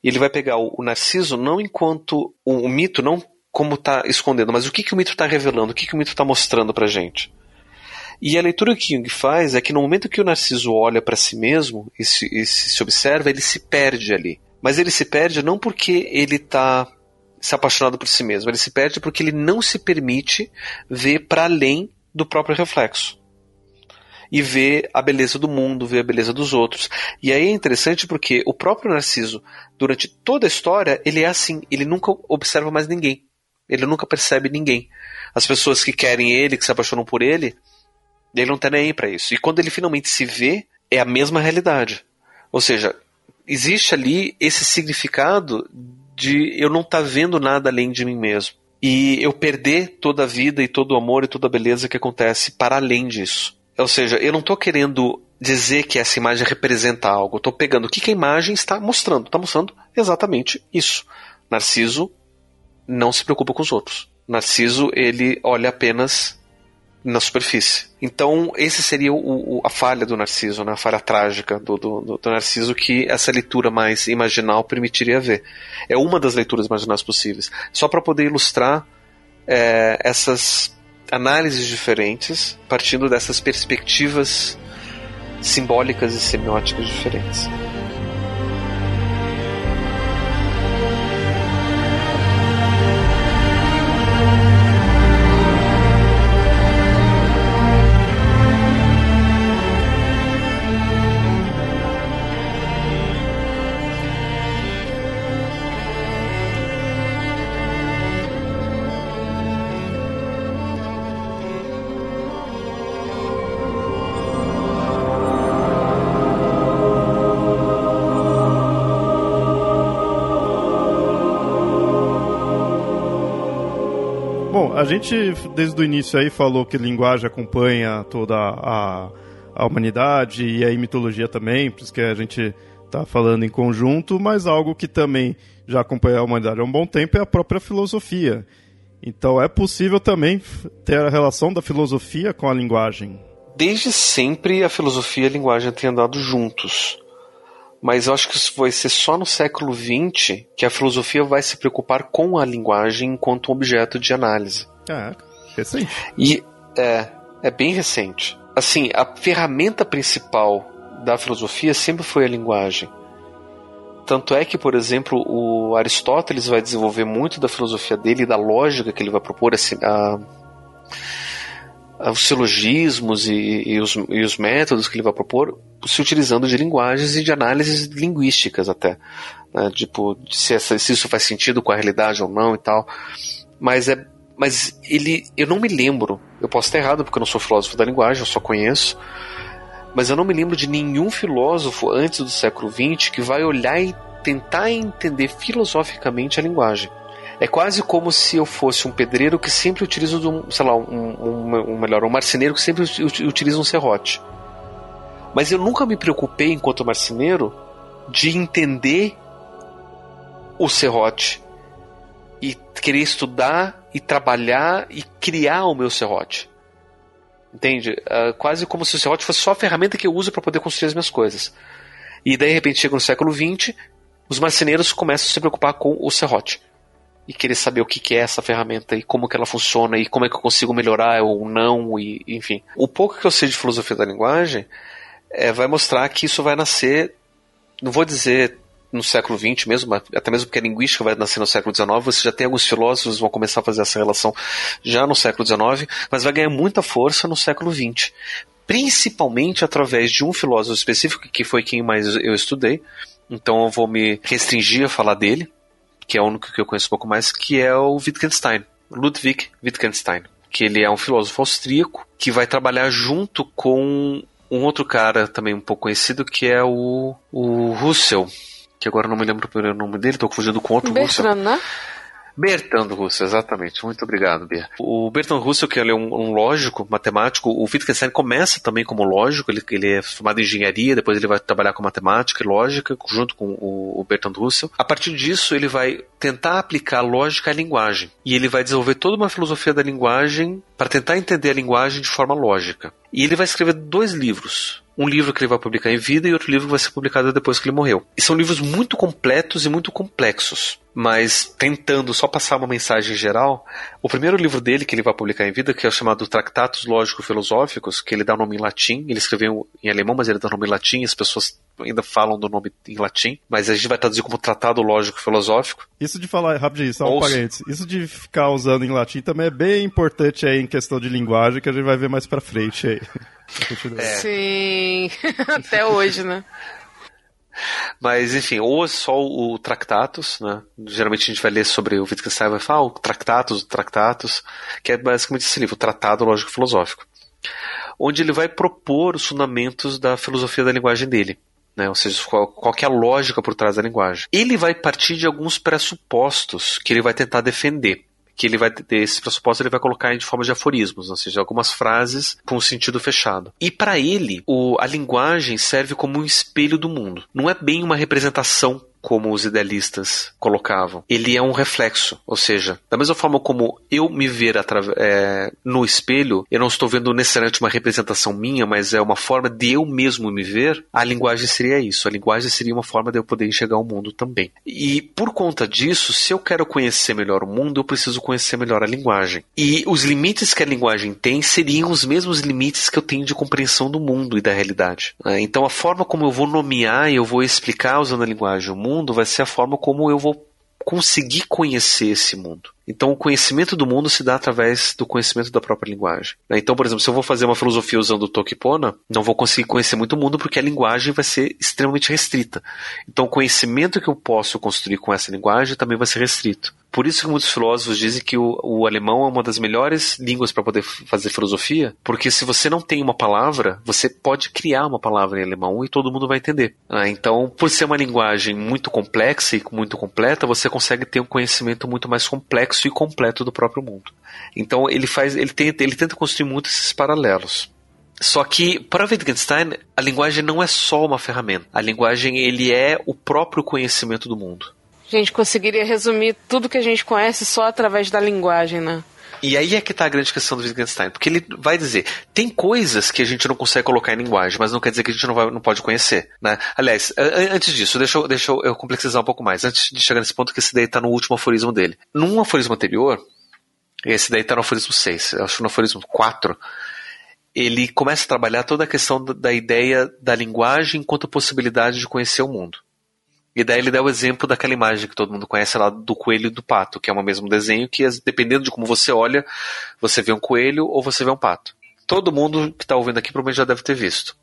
Ele vai pegar o, Narciso não enquanto o, o mito, não como está escondendo, mas o que, que o mito está revelando, o que, que o mito está mostrando para gente. E a leitura que Jung faz é que no momento que o Narciso olha para si mesmo e se, e se observa, ele se perde ali. Mas ele se perde não porque ele está se apaixonado por si mesmo, ele se perde porque ele não se permite ver para além do próprio reflexo. E ver a beleza do mundo, ver a beleza dos outros. E aí é interessante porque o próprio Narciso, durante toda a história, ele é assim, ele nunca observa mais ninguém. Ele nunca percebe ninguém. As pessoas que querem ele, que se apaixonam por ele, ele não tá nem aí pra isso. E quando ele finalmente se vê, é a mesma realidade. Ou seja, existe ali esse significado de eu não tá vendo nada além de mim mesmo. E eu perder toda a vida e todo o amor e toda a beleza que acontece para além disso. Ou seja, eu não estou querendo dizer que essa imagem representa algo. Eu estou pegando o que, que a imagem está mostrando. Está mostrando exatamente isso. Narciso não se preocupa com os outros. Narciso, ele olha apenas na superfície. Então, esse seria o, o, a falha do Narciso, né? a falha trágica do, do, do, Narciso que essa leitura mais imaginal permitiria ver. É uma das leituras imaginais possíveis. Só para poder ilustrar é, essas análises diferentes, partindo dessas perspectivas simbólicas e semióticas diferentes. Gente desde o início aí falou que linguagem acompanha toda a, a humanidade e a mitologia também, por isso que a gente está falando em conjunto, mas algo que também já acompanha a humanidade há um bom tempo é a própria filosofia. Então é possível também ter a relação da filosofia com a linguagem. Desde sempre a filosofia e a linguagem têm andado juntos mas eu acho que isso vai ser só no século XX que a filosofia vai se preocupar com a linguagem enquanto objeto de análise. É, recente. E é, é bem recente. Assim, a ferramenta principal da filosofia sempre foi a linguagem. Tanto é que, por exemplo, o Aristóteles vai desenvolver muito da filosofia dele e da lógica que ele vai propor, assim, a, os silogismos e, e, os, e os métodos que ele vai propor se utilizando de linguagens e de análises linguísticas até. Né? Tipo, se, essa, se isso faz sentido com a realidade ou não e tal. Mas é. Mas ele. Eu não me lembro. Eu posso estar errado porque eu não sou filósofo da linguagem, eu só conheço. Mas eu não me lembro de nenhum filósofo antes do século XX que vai olhar e tentar entender filosoficamente a linguagem. É quase como se eu fosse um pedreiro que sempre utiliza, um, sei lá, um, um, um, melhor, um marceneiro que sempre utiliza um serrote. Mas eu nunca me preocupei, enquanto marceneiro, de entender o serrote e querer estudar e trabalhar e criar o meu serrote. Entende? Uh, quase como se o serrote fosse só a ferramenta que eu uso para poder construir as minhas coisas. E daí, de repente, chega no século XX, os marceneiros começam a se preocupar com o serrote e querer saber o que, é essa ferramenta e como que ela funciona e como é que eu consigo melhorar ou não e enfim. O pouco que eu sei de filosofia da linguagem é, vai mostrar que isso vai nascer, não vou dizer no século XX mesmo, até mesmo porque a linguística vai nascer no século XIX, você já tem alguns filósofos que vão começar a fazer essa relação já no século XIX, mas vai ganhar muita força no século XX. Principalmente através de um filósofo específico, que foi quem mais eu estudei, então eu vou me restringir a falar dele, que é o único que eu conheço um pouco mais, que é o Wittgenstein, Ludwig Wittgenstein, que ele é um filósofo austríaco que vai trabalhar junto com um outro cara também um pouco conhecido que é o, o Russell, que agora não me lembro o primeiro nome dele, estou confundindo com outro Bertrand, né? Bertrand Russell, exatamente. Muito obrigado, Bia. O Bertrand Russell, que ele é um, um, lógico, matemático, o Wittgenstein começa também como lógico, ele, ele é formado em engenharia, depois ele vai trabalhar com matemática e lógica, junto com o, o Bertrand Russell. A partir disso, ele vai tentar aplicar lógica à linguagem. E ele vai desenvolver toda uma filosofia da linguagem para tentar entender a linguagem de forma lógica. E ele vai escrever dois livros um livro que ele vai publicar em vida e outro livro que vai ser publicado depois que ele morreu. E são livros muito completos e muito complexos. Mas tentando só passar uma mensagem geral, o primeiro livro dele que ele vai publicar em vida, que é chamado Tratados Lógico-Filosóficos, que ele dá o nome em latim, ele escreveu em alemão, mas ele dá o nome em latim, as pessoas ainda falam do nome em latim, mas a gente vai traduzir como Tratado Lógico-Filosófico. Isso de falar, rapidinho, só um Ouça. parênteses, isso de ficar usando em latim também é bem importante aí em questão de linguagem, que a gente vai ver mais pra frente aí. [laughs] É. Sim, [laughs] até hoje, né? Mas, enfim, ou é só o Tractatus, né? Geralmente a gente vai ler sobre o Wittgenstein, vai falar ah, o Tractatus, o Tractatus, que é basicamente esse livro, o Tratado Lógico-Filosófico, onde ele vai propor os fundamentos da filosofia da linguagem dele. Né? Ou seja, qual, qual é a lógica por trás da linguagem. Ele vai partir de alguns pressupostos que ele vai tentar defender que ele vai ter esse pressuposto ele vai colocar de forma de aforismos, ou seja, algumas frases com sentido fechado. E para ele, o, a linguagem serve como um espelho do mundo. Não é bem uma representação como os idealistas colocavam. Ele é um reflexo, ou seja, da mesma forma como eu me ver é, no espelho, eu não estou vendo necessariamente uma representação minha, mas é uma forma de eu mesmo me ver, a linguagem seria isso. A linguagem seria uma forma de eu poder enxergar o mundo também. E por conta disso, se eu quero conhecer melhor o mundo, eu preciso conhecer melhor a linguagem. E os limites que a linguagem tem seriam os mesmos limites que eu tenho de compreensão do mundo e da realidade. Né? Então a forma como eu vou nomear e eu vou explicar usando a linguagem o mundo mundo vai ser a forma como eu vou conseguir conhecer esse mundo. Então, o conhecimento do mundo se dá através do conhecimento da própria linguagem. Né? Então, por exemplo, se eu vou fazer uma filosofia usando o Tokipona, não vou conseguir conhecer muito o mundo porque a linguagem vai ser extremamente restrita. Então, o conhecimento que eu posso construir com essa linguagem também vai ser restrito. Por isso que muitos filósofos dizem que o, o alemão é uma das melhores línguas para poder fazer filosofia, porque se você não tem uma palavra, você pode criar uma palavra em alemão e todo mundo vai entender. Ah, então, por ser uma linguagem muito complexa e muito completa, você consegue ter um conhecimento muito mais complexo e completo do próprio mundo. Então, ele faz, ele tenta, ele tenta construir muito esses paralelos. Só que para Wittgenstein, a linguagem não é só uma ferramenta. A linguagem ele é o próprio conhecimento do mundo. A gente conseguiria resumir tudo que a gente conhece só através da linguagem, né? E aí é que está a grande questão do Wittgenstein, porque ele vai dizer, tem coisas que a gente não consegue colocar em linguagem, mas não quer dizer que a gente não, vai, não pode conhecer, né? Aliás, antes disso, deixa, eu, deixa eu complexizar um pouco mais, antes de chegar nesse ponto, que esse daí está no último aforismo dele. Num aforismo anterior, esse daí está no aforismo 6, acho que no aforismo 4, ele começa a trabalhar toda a questão da, ideia da linguagem enquanto possibilidade de conhecer o mundo. E daí ele dá o exemplo daquela imagem que todo mundo conhece lá do coelho e do pato, que é o mesmo desenho que, dependendo de como você olha, você vê um coelho ou você vê um pato. todo mundo que está ouvindo aqui provavelmente já deve ter visto.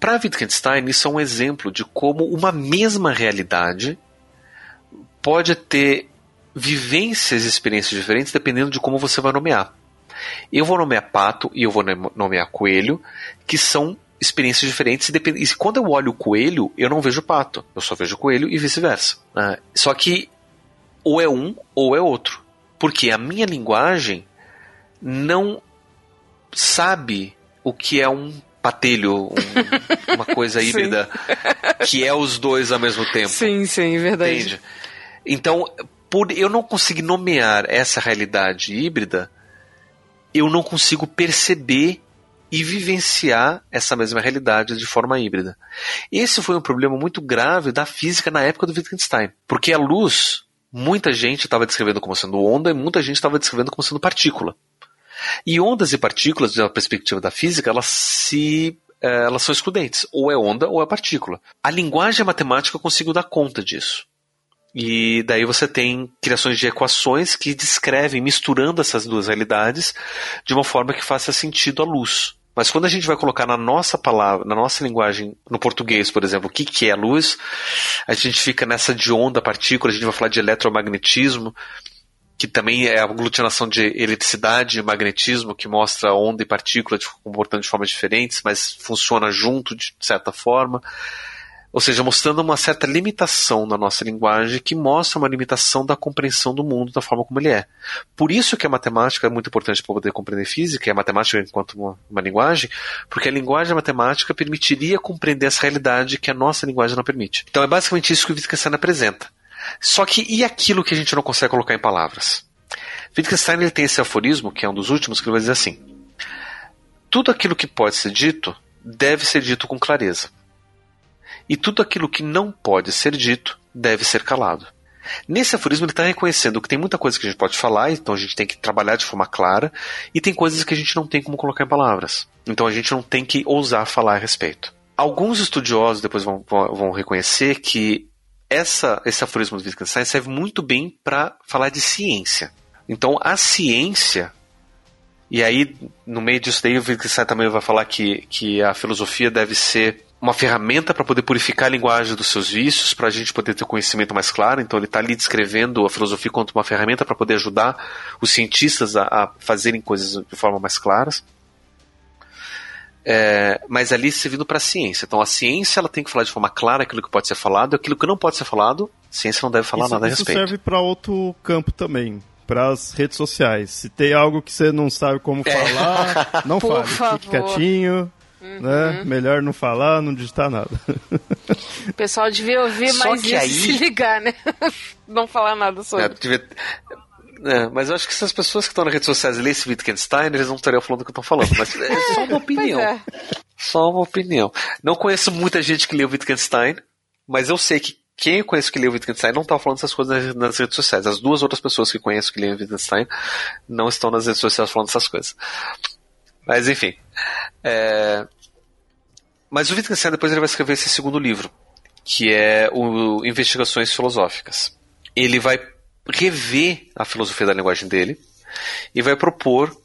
Para Wittgenstein, isso é um exemplo de como uma mesma realidade pode ter vivências e experiências diferentes dependendo de como você vai nomear. Eu vou nomear pato e eu vou nomear coelho, que são experiências diferentes. E quando eu olho o coelho, eu não vejo pato, eu só vejo coelho e vice-versa. Né? Só que ou é um ou é outro. Porque a minha linguagem não sabe o que é um patelho, um, [laughs] uma coisa híbrida, que é os dois ao mesmo tempo. Sim, sim, verdade. Entende? Então, por eu não conseguir nomear essa realidade híbrida, eu não consigo perceber e vivenciar essa mesma realidade de forma híbrida. Esse foi um problema muito grave da física na época do Wittgenstein, porque a luz, muita gente estava descrevendo como sendo onda e muita gente estava descrevendo como sendo partícula. E ondas e partículas, da perspectiva da física, elas se eh, elas são excludentes, ou é onda ou é partícula. A linguagem matemática conseguiu dar conta disso. E daí você tem criações de equações que descrevem, misturando essas duas realidades, de uma forma que faça sentido à luz. Mas quando a gente vai colocar na nossa palavra, na nossa linguagem, no português, por exemplo, o que, que é luz, a gente fica nessa de onda, partícula, a gente vai falar de eletromagnetismo, que também é a aglutinação de eletricidade e magnetismo, que mostra onda e partícula se comportando de formas diferentes, mas funciona junto de certa forma. Ou seja, mostrando uma certa limitação na nossa linguagem que mostra uma limitação da compreensão do mundo da forma como ele é. Por isso que a matemática é muito importante para poder compreender física, e a matemática enquanto uma, uma linguagem, porque a linguagem matemática permitiria compreender essa realidade que a nossa linguagem não permite. Então é basicamente isso que o Wittgenstein apresenta. Só que e aquilo que a gente não consegue colocar em palavras? Wittgenstein ele tem esse aforismo, que é um dos últimos, que ele vai dizer assim: tudo aquilo que pode ser dito deve ser dito com clareza. E tudo aquilo que não pode ser dito deve ser calado. Nesse aforismo ele está reconhecendo que tem muita coisa que a gente pode falar, então a gente tem que trabalhar de forma clara, e tem coisas que a gente não tem como colocar em palavras. Então a gente não tem que ousar falar a respeito. Alguns estudiosos depois vão, vão reconhecer que essa, esse aforismo do Wittgenstein serve muito bem para falar de ciência. Então a ciência e aí, no meio disso daí, o Wittgenstein também vai falar que, que a filosofia deve ser uma ferramenta para poder purificar a linguagem dos seus vícios, para a gente poder ter conhecimento mais claro. Então, ele está ali descrevendo a filosofia como uma ferramenta para poder ajudar os cientistas a, a, fazerem coisas de forma mais claras. É, mas ali servindo para a ciência. Então, a ciência ela tem que falar de forma clara aquilo que pode ser falado, aquilo que não pode ser falado, a ciência não deve falar isso, nada a isso respeito. Isso serve para outro campo também para as redes sociais. Se tem algo que você não sabe como é. falar, [laughs] não fale. Fique quietinho, Uhum. Né? Melhor não falar, não digitar nada. O pessoal devia ouvir Só mais isso aí... se ligar, né? [laughs] Não falar nada sobre. É, devia... É, mas eu acho que se as pessoas que estão nas redes sociais lêem esse Wittgenstein, eles não estariam falando o que eu estou falando. Mas é [laughs] só uma opinião. É. Só uma opinião. Não conheço muita gente que leu Wittgenstein, mas eu sei que quem eu conheço que leu Wittgenstein não está falando essas coisas nas, redes sociais. As duas outras pessoas que conheço que leem Wittgenstein não estão nas redes sociais falando essas coisas. Mas enfim. É... Mas o Wittgenstein depois ele vai escrever esse segundo livro, que é o Investigações Filosóficas. Ele vai rever a filosofia da linguagem dele e vai propor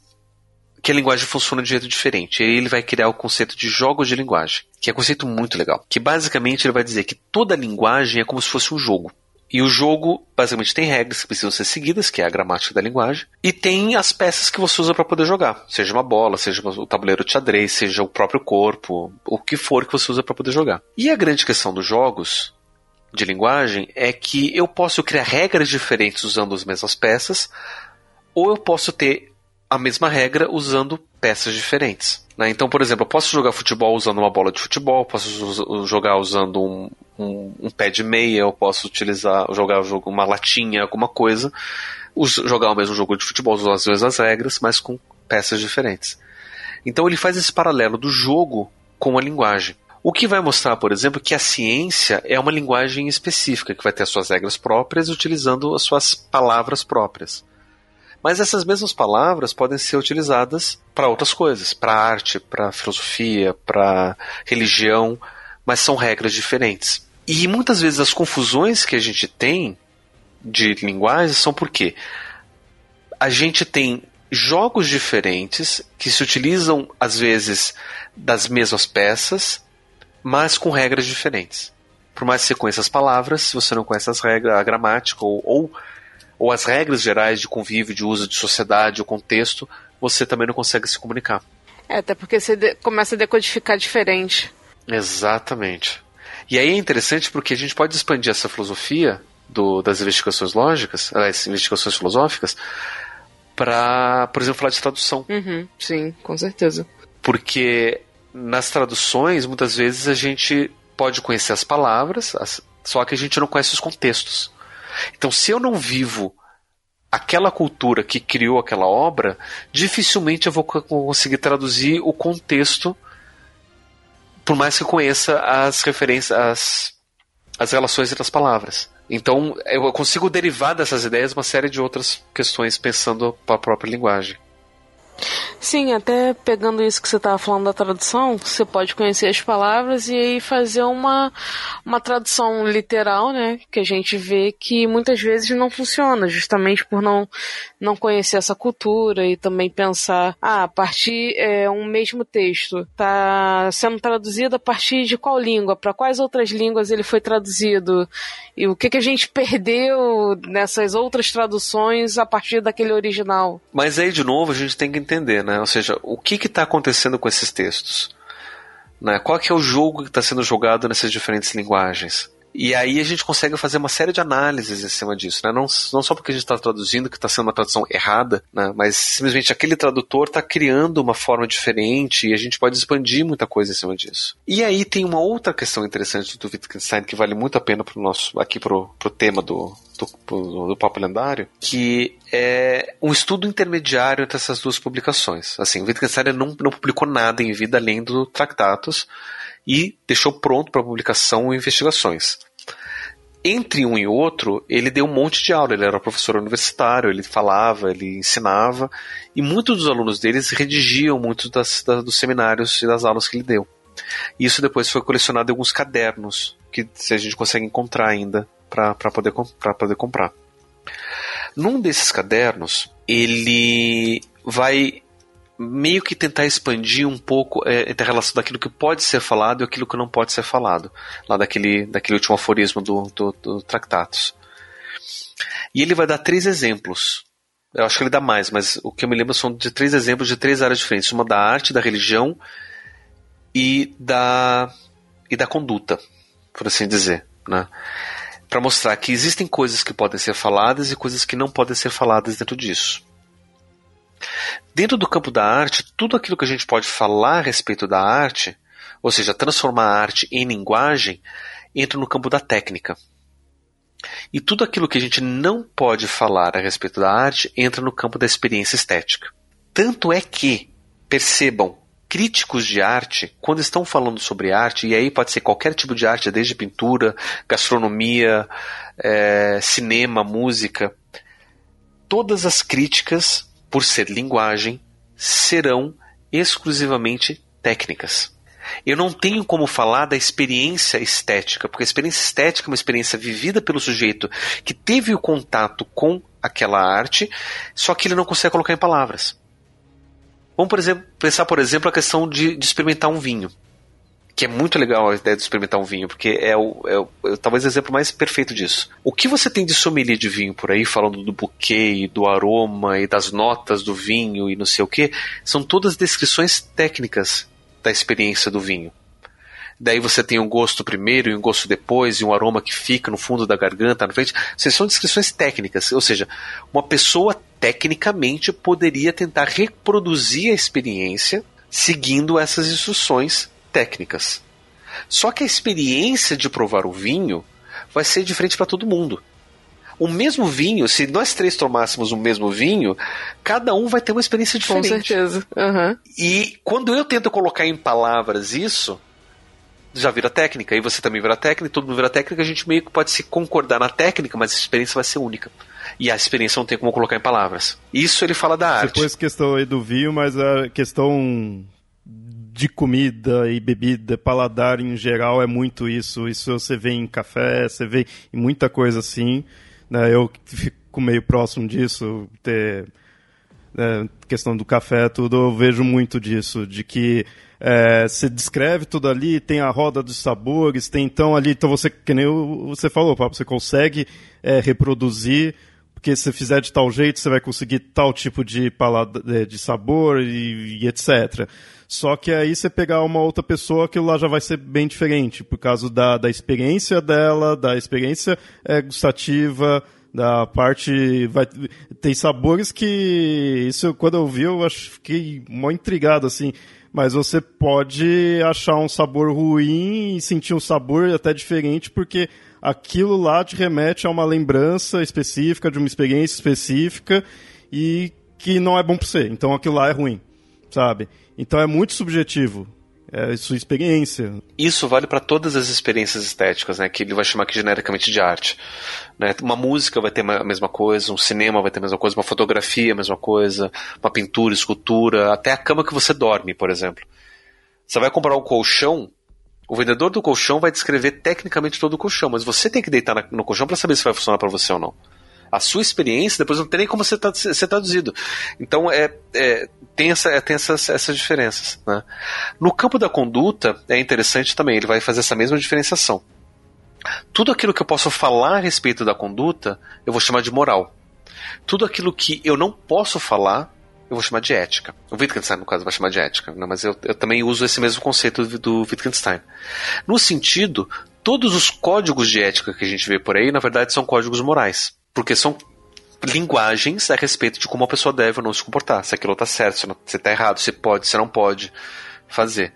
que a linguagem funciona de jeito diferente. E ele vai criar o conceito de jogos de linguagem, que é um conceito muito legal. Que basicamente ele vai dizer que toda linguagem é como se fosse um jogo. E o jogo basicamente tem regras que precisam ser seguidas, que é a gramática da linguagem, e tem as peças que você usa para poder jogar, seja uma bola, seja o tabuleiro de xadrez, seja o próprio corpo, o que for que você usa para poder jogar. E a grande questão dos jogos de linguagem é que eu posso criar regras diferentes usando as mesmas peças, ou eu posso ter a mesma regra usando peças diferentes. Né? Então, por exemplo, eu posso jogar futebol usando uma bola de futebol, posso jogar usando um, um, um pé de meia, eu posso utilizar, jogar uma latinha, alguma coisa, jogar o mesmo jogo de futebol, usar as mesmas regras, mas com peças diferentes. Então ele faz esse paralelo do jogo com a linguagem. O que vai mostrar, por exemplo, que a ciência é uma linguagem específica, que vai ter as suas regras próprias, utilizando as suas palavras próprias. Mas essas mesmas palavras podem ser utilizadas para outras coisas, para arte, para filosofia, para religião, mas são regras diferentes. E muitas vezes as confusões que a gente tem de linguagem são porque a gente tem jogos diferentes que se utilizam às vezes das mesmas peças, mas com regras diferentes. Por mais que você conheça as palavras, se você não conhece as regras, a gramática ou, ou, ou as regras gerais de convívio, de uso de sociedade, o contexto, você também não consegue se comunicar. É, até porque você começa a decodificar diferente. Exatamente. E aí é interessante porque a gente pode expandir essa filosofia do, das investigações lógicas, as investigações filosóficas, para, por exemplo, falar de tradução. Uhum, sim, com certeza. Porque nas traduções, muitas vezes a gente pode conhecer as palavras, as, só que a gente não conhece os contextos. Então, se eu não vivo aquela cultura que criou aquela obra, dificilmente eu vou conseguir traduzir o contexto, por mais que eu conheça as referências, as, as relações entre as palavras. Então, eu consigo derivar dessas ideias uma série de outras questões pensando para a própria linguagem. Sim, até pegando isso que você estava falando da tradução, você pode conhecer as palavras e aí fazer uma, uma tradução literal, né? Que a gente vê que muitas vezes não funciona, justamente por não, não conhecer essa cultura e também pensar, ah, a partir é um mesmo texto, está sendo traduzido a partir de qual língua, para quais outras línguas ele foi traduzido e o que, que a gente [laughs] perdeu nessas outras traduções a partir daquele original. Mas aí, de novo, a gente tem que entender, né? Ou seja, o que está acontecendo com esses textos? Né? Qual que é o jogo que está sendo jogado nessas diferentes linguagens? E aí a gente consegue fazer uma série de análises em cima disso, né? Não, não só porque a gente está traduzindo que está sendo uma tradução errada, né? Mas simplesmente aquele tradutor está criando uma forma diferente e a gente pode expandir muita coisa em cima disso. E aí tem uma outra questão interessante do Wittgenstein que vale muito a pena pro nosso aqui pro, pro tema do, do, do Papo Lendário, que é um estudo intermediário entre essas duas publicações. Assim, o Wittgenstein não, não publicou nada em vida além do Tractatus, e deixou pronto para publicação investigações. Entre um e outro, ele deu um monte de aula. Ele era professor universitário, ele falava, ele ensinava, e muitos dos alunos deles redigiam muitos dos seminários e das aulas que ele deu. Isso depois foi colecionado em alguns cadernos que a gente consegue encontrar ainda para poder, poder comprar. Num desses cadernos, ele vai meio que tentar expandir um pouco é, entre a relação daquilo que pode ser falado e aquilo que não pode ser falado, lá daquele, daquele último aforismo do, do, do Tractatus. E ele vai dar três exemplos. Eu acho que ele dá mais, mas o que eu me lembro são de três exemplos de três áreas diferentes: uma da arte, da religião e da, e da conduta, por assim dizer. Né? Para mostrar que existem coisas que podem ser faladas e coisas que não podem ser faladas dentro disso. Dentro do campo da arte, tudo aquilo que a gente pode falar a respeito da arte, ou seja, transformar a arte em linguagem, entra no campo da técnica. E tudo aquilo que a gente não pode falar a respeito da arte entra no campo da experiência estética. Tanto é que, percebam, críticos de arte, quando estão falando sobre arte, e aí pode ser qualquer tipo de arte, desde pintura, gastronomia, é, cinema, música, todas as críticas por ser linguagem, serão exclusivamente técnicas. Eu não tenho como falar da experiência estética, porque a experiência estética é uma experiência vivida pelo sujeito que teve o contato com aquela arte, só que ele não consegue colocar em palavras. Vamos, por exemplo, pensar, por exemplo, a questão de, de experimentar um vinho que é muito legal a ideia de experimentar um vinho, porque é o, é o é, talvez o exemplo mais perfeito disso. O que você tem de sommelier de vinho por aí, falando do buquê, do aroma e das notas do vinho e não sei o que, são todas descrições técnicas da experiência do vinho. Daí você tem um gosto primeiro e um gosto depois, e um aroma que fica no fundo da garganta, na frente. são descrições técnicas, ou seja, uma pessoa tecnicamente poderia tentar reproduzir a experiência seguindo essas instruções técnicas. Só que a experiência de provar o vinho vai ser diferente para todo mundo. O mesmo vinho, se nós três tomássemos o mesmo vinho, cada um vai ter uma experiência diferente. Com certeza. Uhum. E quando eu tento colocar em palavras isso, já vira técnica, e você também vira técnica, todo mundo vira técnica, a gente meio que pode se concordar na técnica, mas a experiência vai ser única. E a experiência não tem como colocar em palavras. Isso ele fala da arte. Você pôs questão aí do vinho, mas a questão de comida e bebida, paladar em geral é muito isso. Isso você vê em café, você vê em muita coisa assim. Né? Eu fico meio próximo disso. Ter... é, questão do café, tudo, eu vejo muito disso, de que é, você descreve tudo ali, tem a roda dos sabores, tem então ali, então você, que nem você falou, Pablo, você consegue é, reproduzir, porque se fizer de tal jeito, você vai conseguir tal tipo de, palada, de sabor e, e etc. Só que aí você pegar uma outra pessoa, aquilo lá já vai ser bem diferente, por causa da, da experiência dela, da experiência é, gustativa, da parte vai tem sabores que isso quando eu vi eu acho fiquei mó intrigado assim. Mas você pode achar um sabor ruim e sentir um sabor até diferente porque aquilo lá te remete a uma lembrança específica de uma experiência específica e que não é bom para você. Então aquilo lá é ruim sabe então é muito subjetivo é, sua experiência. Isso vale para todas as experiências estéticas, né? Que ele vai chamar aqui genericamente de arte. Né? Uma música vai ter a mesma coisa, um cinema vai ter a mesma coisa, uma fotografia a mesma coisa, uma pintura, escultura, até a cama que você dorme, por exemplo. Você vai comprar um colchão, o vendedor do colchão vai descrever tecnicamente todo o colchão, mas você tem que deitar no colchão para saber se vai funcionar para você ou não a sua experiência, depois não tem nem como ser, ser traduzido. Então é, é tem, essa, é, tem essas, essas diferenças. Né? No campo da conduta é interessante também, ele vai fazer essa mesma diferenciação. Tudo aquilo que eu posso falar a respeito da conduta, eu vou chamar de moral. Tudo aquilo que eu não posso falar, eu vou chamar de ética. O Wittgenstein, no caso, vai chamar de ética, né? mas eu, eu, também uso esse mesmo conceito do Wittgenstein. No sentido, todos os códigos de ética que a gente vê por aí, na verdade, são códigos morais. Porque são linguagens a respeito de como a pessoa deve ou não se comportar. Se aquilo está certo, se está errado, se pode, se não pode fazer.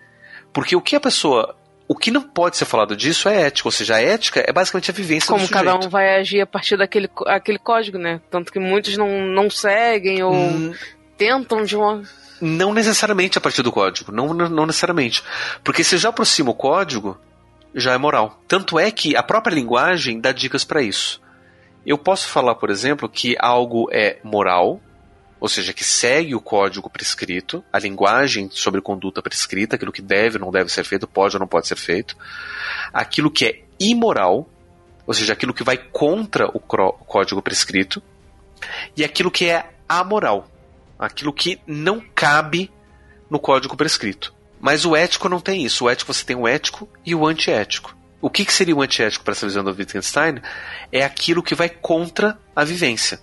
Porque o que a pessoa. O que não pode ser falado disso é ética, ou seja, a ética é basicamente a vivência Como do cada um vai agir a partir daquele aquele código, né? Tanto que muitos não, não seguem ou hum, tentam de uma. Não necessariamente a partir do código, não, não necessariamente. Porque se já aproxima o código, já é moral. Tanto é que a própria linguagem dá dicas para isso. Eu posso falar, por exemplo, que algo é moral, ou seja, que segue o código prescrito, a linguagem sobre conduta prescrita, aquilo que deve ou não deve ser feito, pode ou não pode ser feito. Aquilo que é imoral, ou seja, aquilo que vai contra o código prescrito. E aquilo que é amoral, aquilo que não cabe no código prescrito. Mas o ético não tem isso. O ético você tem o ético e o antiético. O que, que seria o antiético para essa visão do Wittgenstein? É aquilo que vai contra a vivência.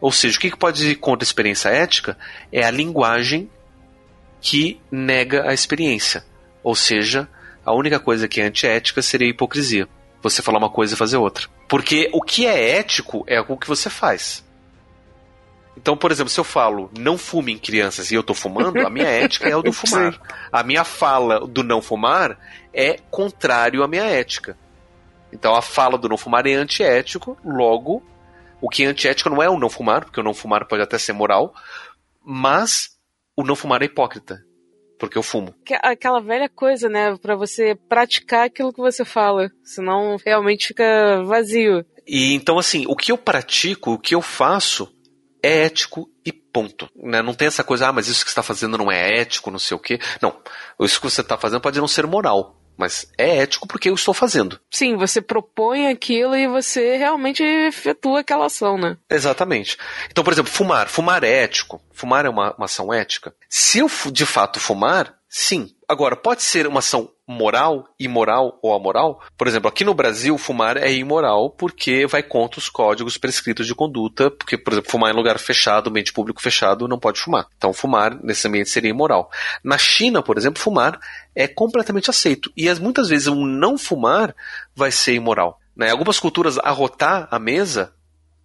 Ou seja, o que, que pode ir contra a experiência ética? É a linguagem que nega a experiência. Ou seja, a única coisa que é antiética seria a hipocrisia. Você falar uma coisa e fazer outra. Porque o que é ético é o que você faz. Então, por exemplo, se eu falo não fume em crianças e eu tô fumando, a minha ética é o do [laughs] fumar. A minha fala do não fumar é contrário à minha ética. Então a fala do não fumar é antiético, logo, o que é antiético não é o não fumar, porque o não fumar pode até ser moral, mas o não fumar é hipócrita, porque eu fumo. Aquela velha coisa, né, para você praticar aquilo que você fala, senão realmente fica vazio. E então assim, o que eu pratico, o que eu faço é ético e ponto. Né? Não tem essa coisa, ah, mas isso que você está fazendo não é ético, não sei o quê. Não, isso que você está fazendo pode não ser moral, mas é ético porque eu estou fazendo. Sim, você propõe aquilo e você realmente efetua aquela ação, né? Exatamente. Então, por exemplo, fumar. Fumar é ético. Fumar é uma, uma ação ética. Se eu de fato fumar, sim. Agora, pode ser uma ação moral, imoral ou amoral. Por exemplo, aqui no Brasil, fumar é imoral porque vai contra os códigos prescritos de conduta, porque, por exemplo, fumar em lugar fechado, ambiente público fechado, não pode fumar. Então, fumar nesse ambiente seria imoral. Na China, por exemplo, fumar é completamente aceito. E muitas vezes um não fumar vai ser imoral. Né? Em algumas culturas, arrotar a mesa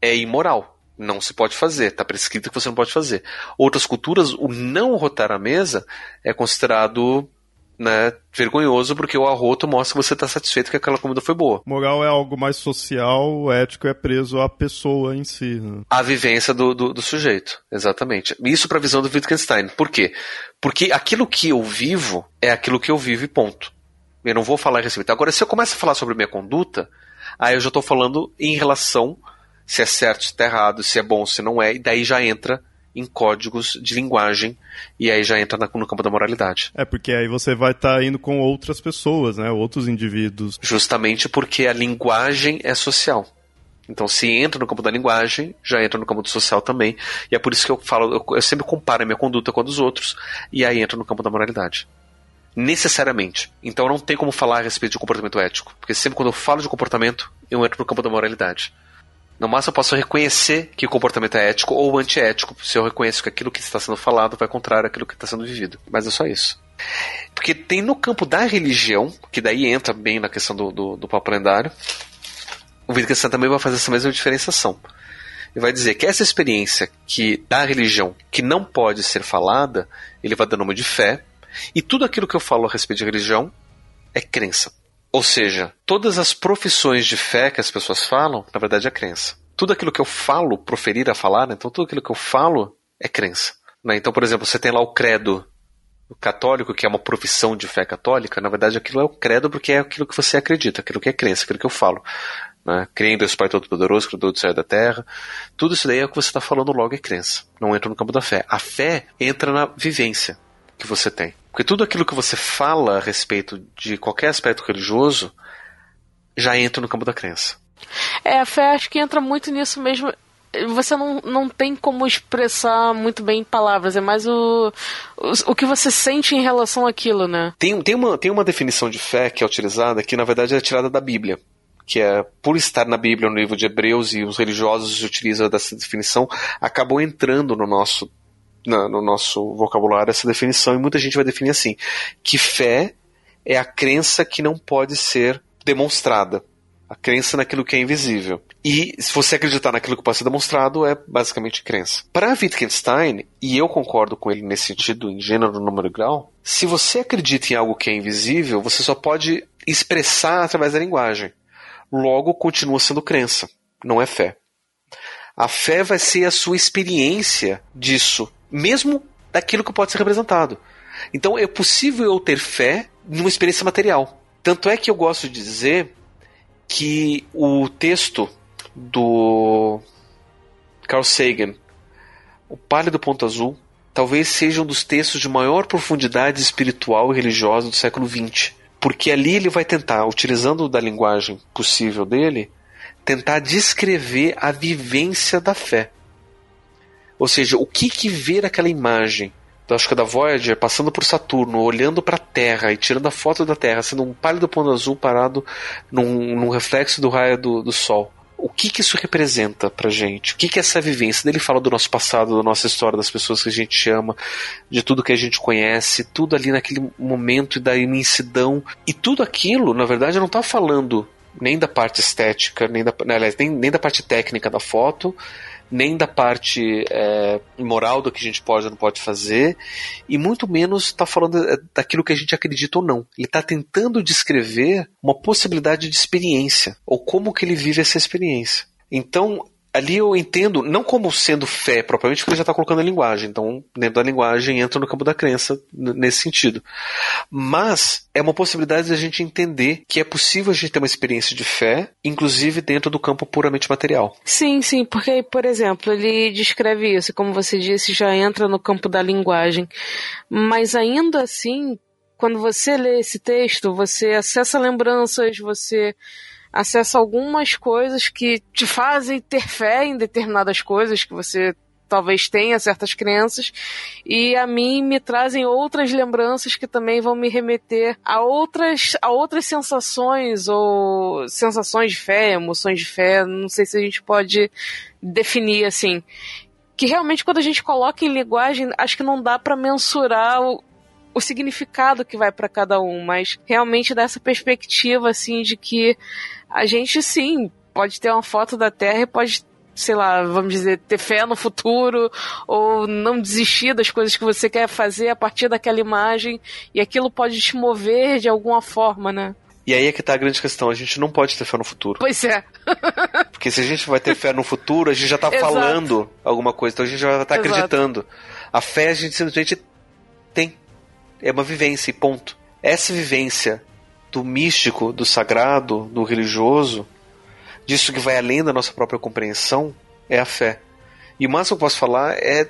é imoral. Não se pode fazer, está prescrito que você não pode fazer. Outras culturas, o não arrotar a mesa é considerado né, vergonhoso porque o arroto mostra que você está satisfeito que aquela comida foi boa. Moral é algo mais social, ético é preso à pessoa em si. Né? A vivência do, do, do, sujeito, exatamente. Isso para a visão do Wittgenstein. Por quê? Porque aquilo que eu vivo é aquilo que eu vivo e ponto. Eu não vou falar a respeito. Agora, se eu começo a falar sobre minha conduta, aí eu já estou falando em relação se é certo, se está errado, se é bom, se não é, e daí já entra em códigos de linguagem e aí já entra no campo da moralidade. É, porque aí você vai estar tá indo com outras pessoas, né? Outros indivíduos. Justamente porque a linguagem é social. Então, se entra no campo da linguagem, já entra no campo do social também. E é por isso que eu falo, eu, eu sempre comparo a minha conduta com a dos outros, e aí entra no campo da moralidade. Necessariamente. Então não tem como falar a respeito de comportamento ético. Porque sempre quando eu falo de comportamento, eu entro no campo da moralidade. No máximo eu posso reconhecer que o comportamento é ético ou antiético, se eu reconheço que aquilo que está sendo falado vai contrário àquilo que está sendo vivido. Mas é só isso. Porque tem no campo da religião, que daí entra bem na questão do, do, do papo lendário, o Wittgenstein também vai fazer essa mesma diferenciação. Ele vai dizer que essa experiência que da religião que não pode ser falada, ele vai dar nome de fé, e tudo aquilo que eu falo a respeito de religião é crença. Ou seja, todas as profissões de fé que as pessoas falam, na verdade é crença. Tudo aquilo que eu falo, proferir a falar, então tudo aquilo que eu falo é crença. Né? Então, por exemplo, você tem lá o credo católico, que é uma profissão de fé católica, na verdade aquilo é o credo porque é aquilo que você acredita, aquilo que é crença, aquilo que eu falo. Né? Creio em Deus Pai Todo-Poderoso, Criador do céu da terra. Tudo isso daí é o que você está falando logo é crença. Não entra no campo da fé. A fé entra na vivência que você tem. Porque tudo aquilo que você fala a respeito de qualquer aspecto religioso já entra no campo da crença. É, a fé acho que entra muito nisso mesmo. Você não, não tem como expressar muito bem em palavras, é mais o, o, o que você sente em relação àquilo, né? Tem, tem, uma, tem uma definição de fé que é utilizada que na verdade é tirada da Bíblia que é por estar na Bíblia no livro de Hebreus e os religiosos utilizam dessa definição, acabou entrando no nosso na, no nosso vocabulário essa definição, e muita gente vai definir assim: que fé é a crença que não pode ser demonstrada. A crença naquilo que é invisível. E se você acreditar naquilo que pode ser demonstrado, é basicamente crença. Para Wittgenstein, e eu concordo com ele nesse sentido, em gênero, número e grau, se você acredita em algo que é invisível, você só pode expressar através da linguagem. Logo, continua sendo crença, não é fé. A fé vai ser a sua experiência disso, mesmo daquilo que pode ser representado. Então é possível eu ter fé numa experiência material. Tanto é que eu gosto de dizer que o texto do Carl Sagan, O Pálido Ponto Azul, talvez seja um dos textos de maior profundidade espiritual e religiosa do século XX. Porque ali ele vai tentar, utilizando da linguagem possível dele, tentar descrever a vivência da fé. Ou seja, o que que ver aquela imagem da acho que da Voyager passando por Saturno, olhando para a Terra e tirando a foto da Terra, sendo um pálido ponto azul parado num, num reflexo do raio do, do Sol. O que que isso representa pra gente? O que que é essa vivência? Ele fala do nosso passado, da nossa história, das pessoas que a gente ama, de tudo que a gente conhece, tudo ali naquele momento e da imensidão. E tudo aquilo, na verdade, não está falando nem da parte estética, nem da, aliás, nem, nem da parte técnica da foto, nem da parte é, moral do que a gente pode ou não pode fazer, e muito menos está falando é, daquilo que a gente acredita ou não. Ele está tentando descrever uma possibilidade de experiência, ou como que ele vive essa experiência. Então, ali eu entendo, não como sendo fé propriamente, porque ele já está colocando a linguagem. Então, dentro da linguagem entra no campo da crença nesse sentido. Mas é uma possibilidade de a gente entender que é possível a gente ter uma experiência de fé, inclusive dentro do campo puramente material. Sim, sim, porque, por exemplo, ele descreve isso, como você disse, já entra no campo da linguagem. Mas ainda assim, quando você lê esse texto, você acessa lembranças, você acessa algumas coisas que te fazem ter fé em determinadas coisas que você talvez tenha certas crenças e a mim me trazem outras lembranças que também vão me remeter a outras a outras sensações ou sensações de fé, emoções de fé, não sei se a gente pode definir assim. Que realmente quando a gente coloca em linguagem, acho que não dá para mensurar o, o significado que vai para cada um, mas realmente dessa perspectiva assim de que a gente sim pode ter uma foto da Terra e pode sei lá, vamos dizer, ter fé no futuro ou não desistir das coisas que você quer fazer a partir daquela imagem e aquilo pode te mover de alguma forma, né? E aí é que tá a grande questão, a gente não pode ter fé no futuro. Pois é. [laughs] Porque se a gente vai ter fé no futuro, a gente já tá falando alguma coisa, então a gente já tá acreditando. A fé a gente simplesmente tem. É uma vivência e ponto. Essa vivência do místico, do sagrado, do religioso, disso que vai além da nossa própria compreensão, é a fé. E o máximo que eu posso falar é,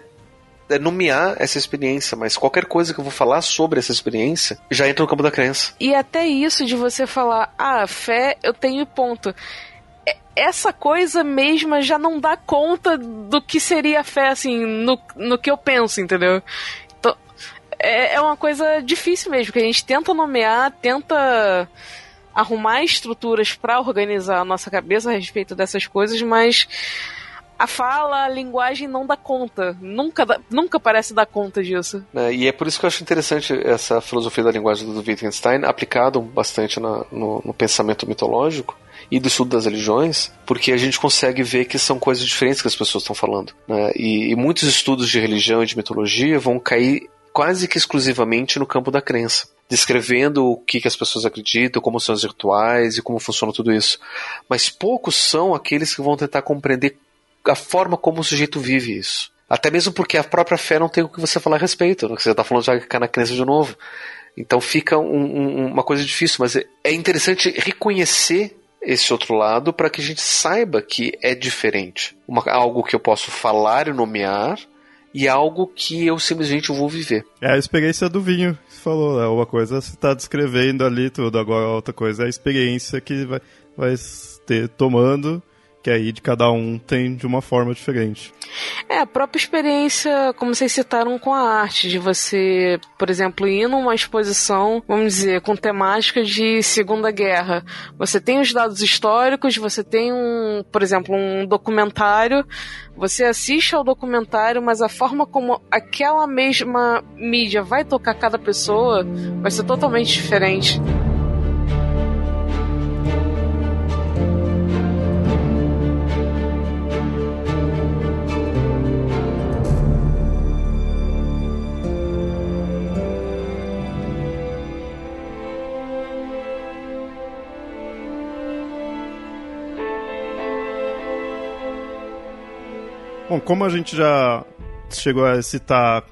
é nomear essa experiência, mas qualquer coisa que eu vou falar sobre essa experiência já entra no campo da crença. E até isso de você falar, ah, fé eu tenho ponto. essa coisa mesma já não dá conta do que seria a fé, assim, no, no que eu penso, entendeu? É, é uma coisa difícil mesmo, que a gente tenta nomear, tenta arrumar estruturas para organizar a nossa cabeça a respeito dessas coisas, mas a fala, a linguagem não dá conta. Nunca, nunca parece dar conta disso. É, e é por isso que eu acho interessante essa filosofia da linguagem do Wittgenstein, aplicado bastante na, no, no pensamento mitológico e do estudo das religiões, porque a gente consegue ver que são coisas diferentes que as pessoas estão falando. Né? E, e muitos estudos de religião e de mitologia vão cair quase que exclusivamente no campo da crença descrevendo o que, que as pessoas acreditam, como são os rituais e como funciona tudo isso. Mas poucos são aqueles que vão tentar compreender a forma como o sujeito vive isso. Até mesmo porque a própria fé não tem o que você falar a respeito. Né? Você está falando já que na crença de novo. Então fica um, um, uma coisa difícil, mas é interessante reconhecer esse outro lado para que a gente saiba que é diferente. Uma, algo que eu posso falar e nomear e algo que eu simplesmente vou viver. É a experiência do vinho que você falou, né? Uma coisa você está descrevendo ali tudo, agora outra coisa é a experiência que vai, vai ter tomando que aí de cada um tem de uma forma diferente. É, a própria experiência, como vocês citaram com a arte, de você, por exemplo, ir numa exposição, vamos dizer, com temática de Segunda Guerra. Você tem os dados históricos, você tem um, por exemplo, um documentário, você assiste ao documentário, mas a forma como aquela mesma mídia vai tocar cada pessoa vai ser totalmente diferente. Bom, como a gente já chegou a citar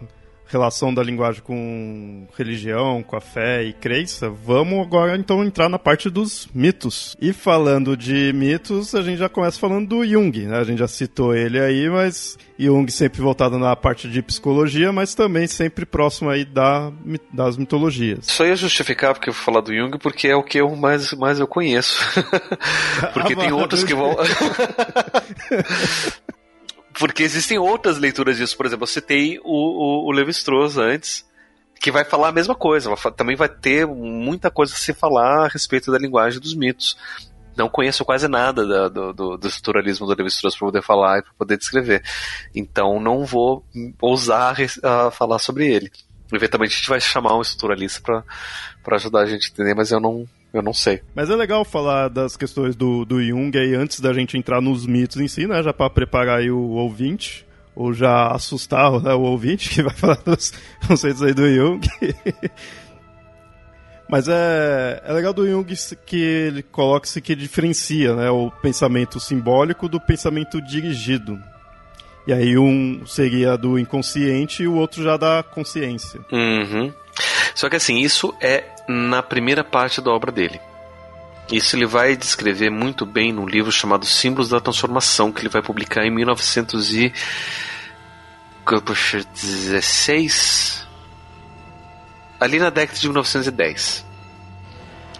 relação da linguagem com religião, com a fé e crença, vamos agora então entrar na parte dos mitos. E falando de mitos, a gente já começa falando do Jung, né? A gente já citou ele aí, mas Jung sempre voltado na parte de psicologia, mas também sempre próximo aí da, das mitologias. Só ia justificar porque eu vou falar do Jung porque é o que eu mais, mais eu conheço. [laughs] porque ah, tem outros que vão [laughs] [laughs] Porque existem outras leituras disso. Por exemplo, eu citei o, o, o Levi-Strauss antes, que vai falar a mesma coisa. Também vai ter muita coisa a se falar a respeito da linguagem dos mitos. Não conheço quase nada da, do, do, do estruturalismo do Levi-Strauss para poder falar e para poder descrever. Então não vou ousar falar sobre ele. Eventualmente a gente vai chamar um estruturalista para ajudar a gente a entender, mas eu não, eu não sei. Mas é legal falar das questões do, do Jung aí antes da gente entrar nos mitos em si, né? Já para preparar o ouvinte, ou já assustar né, o ouvinte que vai [laughs] falar dos conceitos aí do Jung. [laughs] Mas é, é legal do Jung que ele coloca-se que diferencia né, o pensamento simbólico do pensamento dirigido. E aí um seria do inconsciente e o outro já da consciência. Uhum. Só que assim, isso é na primeira parte da obra dele. Isso ele vai descrever muito bem num livro chamado Símbolos da Transformação, que ele vai publicar em 1916, ali na década de 1910.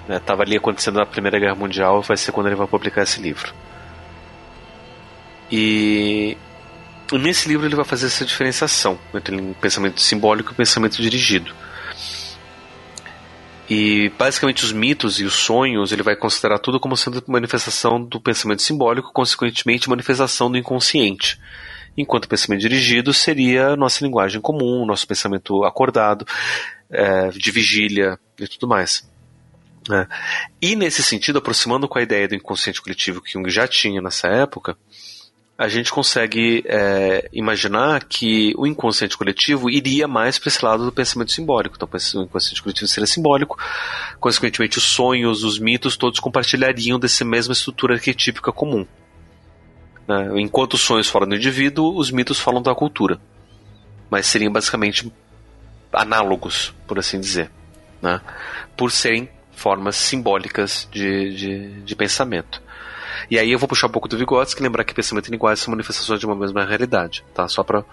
Estava né, ali acontecendo a Primeira Guerra Mundial, vai ser quando ele vai publicar esse livro. E nesse livro ele vai fazer essa diferenciação entre o pensamento simbólico e o pensamento dirigido. E basicamente os mitos e os sonhos ele vai considerar tudo como sendo manifestação do pensamento simbólico, consequentemente manifestação do inconsciente. Enquanto pensamento dirigido seria nossa linguagem comum, nosso pensamento acordado, é, de vigília e tudo mais. É. E nesse sentido, aproximando com a ideia do inconsciente coletivo que Jung já tinha nessa época, a gente consegue é, imaginar que o inconsciente coletivo iria mais para esse lado do pensamento simbólico. Então, o inconsciente coletivo seria simbólico, consequentemente, os sonhos, os mitos, todos compartilhariam dessa mesma estrutura arquetípica comum. Né? Enquanto os sonhos falam do indivíduo, os mitos falam da cultura. Mas seriam basicamente análogos, por assim dizer, né? por serem formas simbólicas de, de, de pensamento. E aí eu vou puxar um pouco do Vygotsky, lembrar que pensamento e linguagem são manifestações de uma mesma realidade, tá? Só para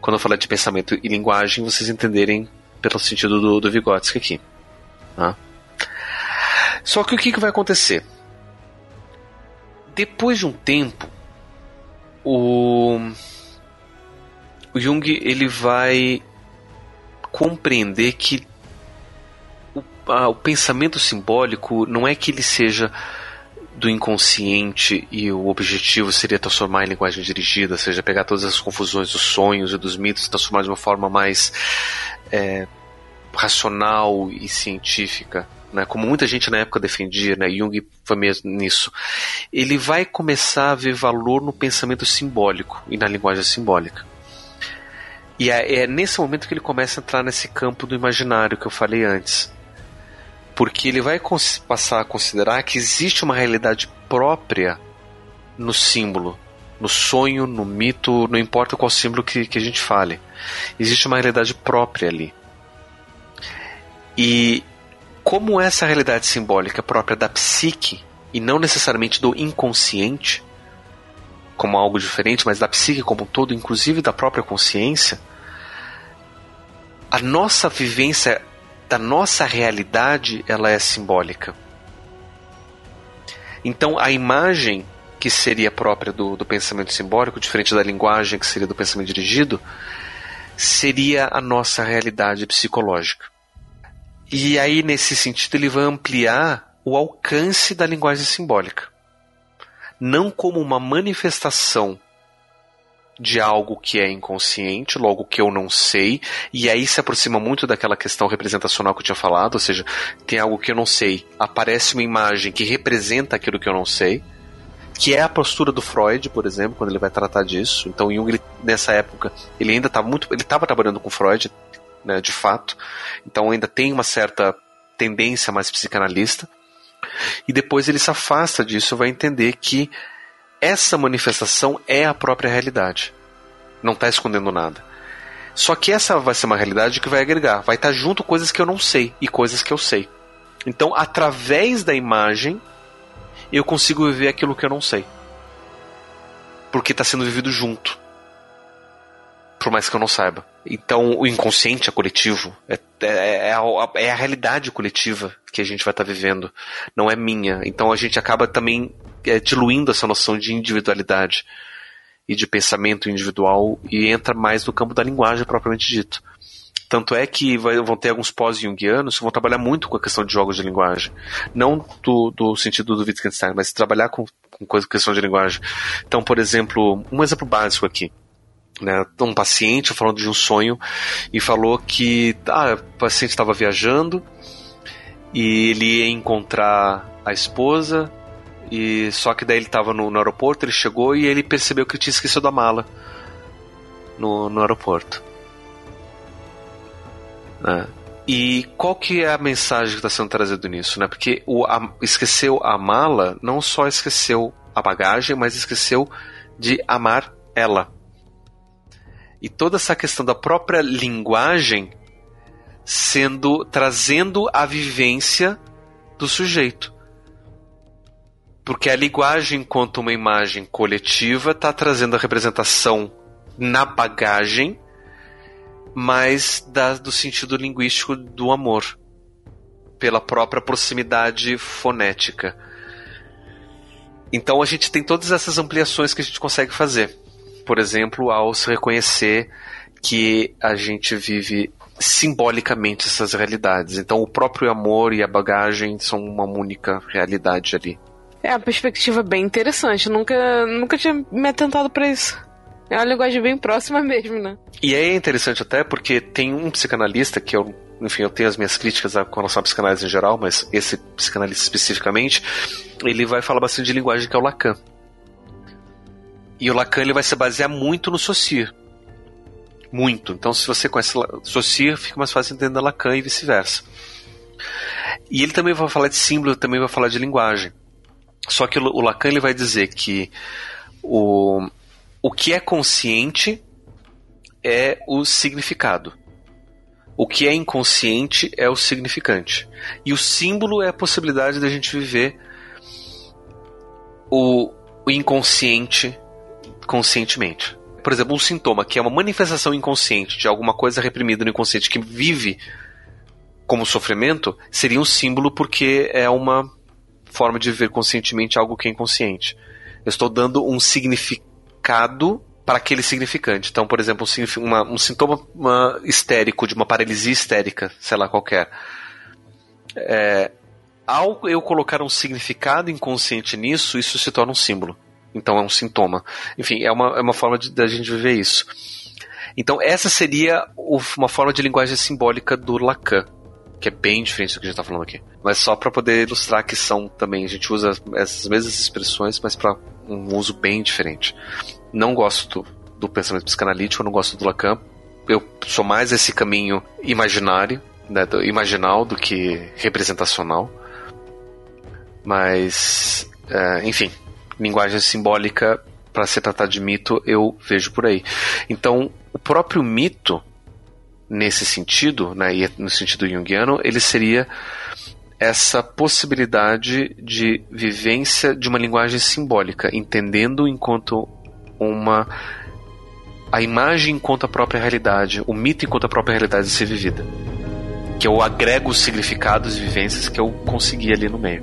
quando eu falar de pensamento e linguagem, vocês entenderem pelo sentido do, do Vygotsky aqui. Tá? Só que o que, que vai acontecer? Depois de um tempo, o, o Jung ele vai compreender que o, o pensamento simbólico não é que ele seja do inconsciente e o objetivo seria transformar em linguagem dirigida, ou seja, pegar todas as confusões dos sonhos e dos mitos e transformar de uma forma mais é, racional e científica, né? como muita gente na época defendia, né? Jung foi mesmo nisso. Ele vai começar a ver valor no pensamento simbólico e na linguagem simbólica. E é, é nesse momento que ele começa a entrar nesse campo do imaginário que eu falei antes porque ele vai passar a considerar que existe uma realidade própria no símbolo, no sonho, no mito, não importa qual símbolo que, que a gente fale. Existe uma realidade própria ali. E como essa realidade simbólica é própria da psique e não necessariamente do inconsciente, como algo diferente, mas da psique como um todo, inclusive da própria consciência, a nossa vivência da nossa realidade ela é simbólica. Então a imagem que seria própria do, do pensamento simbólico, diferente da linguagem que seria do pensamento dirigido, seria a nossa realidade psicológica. E aí, nesse sentido, ele vai ampliar o alcance da linguagem simbólica. Não como uma manifestação de algo que é inconsciente, logo que eu não sei, e aí se aproxima muito daquela questão representacional que eu tinha falado, ou seja, tem algo que eu não sei, aparece uma imagem que representa aquilo que eu não sei, que é a postura do Freud, por exemplo, quando ele vai tratar disso. Então, Jung, ele, nessa época, ele ainda estava muito, ele estava trabalhando com Freud, né, de fato. Então, ainda tem uma certa tendência mais psicanalista. E depois ele se afasta disso, vai entender que essa manifestação é a própria realidade. Não está escondendo nada. Só que essa vai ser uma realidade que vai agregar, vai estar tá junto coisas que eu não sei e coisas que eu sei. Então, através da imagem, eu consigo viver aquilo que eu não sei. Porque está sendo vivido junto. Por mais que eu não saiba. Então, o inconsciente é coletivo. É, é, a, é a realidade coletiva que a gente vai estar tá vivendo. Não é minha. Então, a gente acaba também é, diluindo essa noção de individualidade e de pensamento individual e entra mais no campo da linguagem propriamente dito. Tanto é que vai, vão ter alguns pós-jungianos que vão trabalhar muito com a questão de jogos de linguagem. Não do, do sentido do Wittgenstein, mas trabalhar com, com questão de linguagem. Então, por exemplo, um exemplo básico aqui. Né, um paciente falando de um sonho e falou que ah, o paciente estava viajando e ele ia encontrar a esposa e só que daí ele estava no, no, aeroporto, ele chegou e ele percebeu que tinha esquecido da mala no, no aeroporto. É. E qual que é a mensagem que está sendo trazida nisso, né? Porque o a, esqueceu a mala, não só esqueceu a bagagem, mas esqueceu de amar ela. E toda essa questão da própria linguagem sendo trazendo a vivência do sujeito. Porque a linguagem, enquanto uma imagem coletiva, está trazendo a representação na bagagem, mas da, do sentido linguístico do amor, pela própria proximidade fonética. Então a gente tem todas essas ampliações que a gente consegue fazer. Por exemplo, ao se reconhecer que a gente vive simbolicamente essas realidades. Então o próprio amor e a bagagem são uma única realidade ali. É uma perspectiva bem interessante. Eu nunca, nunca tinha me atentado para isso. É uma linguagem bem próxima [laughs] mesmo, né? E é interessante até porque tem um psicanalista que eu, enfim, eu tenho as minhas críticas com relação à psicanálise em geral, mas esse psicanalista especificamente, ele vai falar bastante de linguagem que é o Lacan. E o Lacan ele vai se basear muito no Saussure. Muito. Então, se você conhece Saussure, fica mais fácil entender Lacan e vice-versa. E ele também vai falar de símbolo, também vai falar de linguagem. Só que o Lacan ele vai dizer que o, o que é consciente é o significado. O que é inconsciente é o significante. E o símbolo é a possibilidade da gente viver o, o inconsciente conscientemente. Por exemplo, um sintoma que é uma manifestação inconsciente de alguma coisa reprimida no inconsciente que vive como sofrimento seria um símbolo porque é uma forma de viver conscientemente algo que é inconsciente. Eu estou dando um significado para aquele significante. Então, por exemplo, um, uma, um sintoma uma, histérico, de uma paralisia histérica, sei lá qualquer. É, ao eu colocar um significado inconsciente nisso, isso se torna um símbolo. Então é um sintoma. Enfim, é uma, é uma forma de, da gente viver isso. Então, essa seria uma forma de linguagem simbólica do Lacan, que é bem diferente do que a gente está falando aqui. Mas só para poder ilustrar que são também, a gente usa essas mesmas expressões, mas para um uso bem diferente. Não gosto do, do pensamento psicanalítico, não gosto do Lacan. Eu sou mais esse caminho imaginário, né, do, imaginal do que representacional. Mas, é, enfim, linguagem simbólica para se tratar de mito eu vejo por aí. Então, o próprio mito, nesse sentido, né, e no sentido junguiano, ele seria essa possibilidade de vivência de uma linguagem simbólica, entendendo enquanto uma a imagem enquanto a própria realidade, o mito enquanto a própria realidade a ser vivida. Que eu agrego os significados e vivências que eu consegui ali no meio.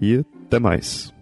E até mais.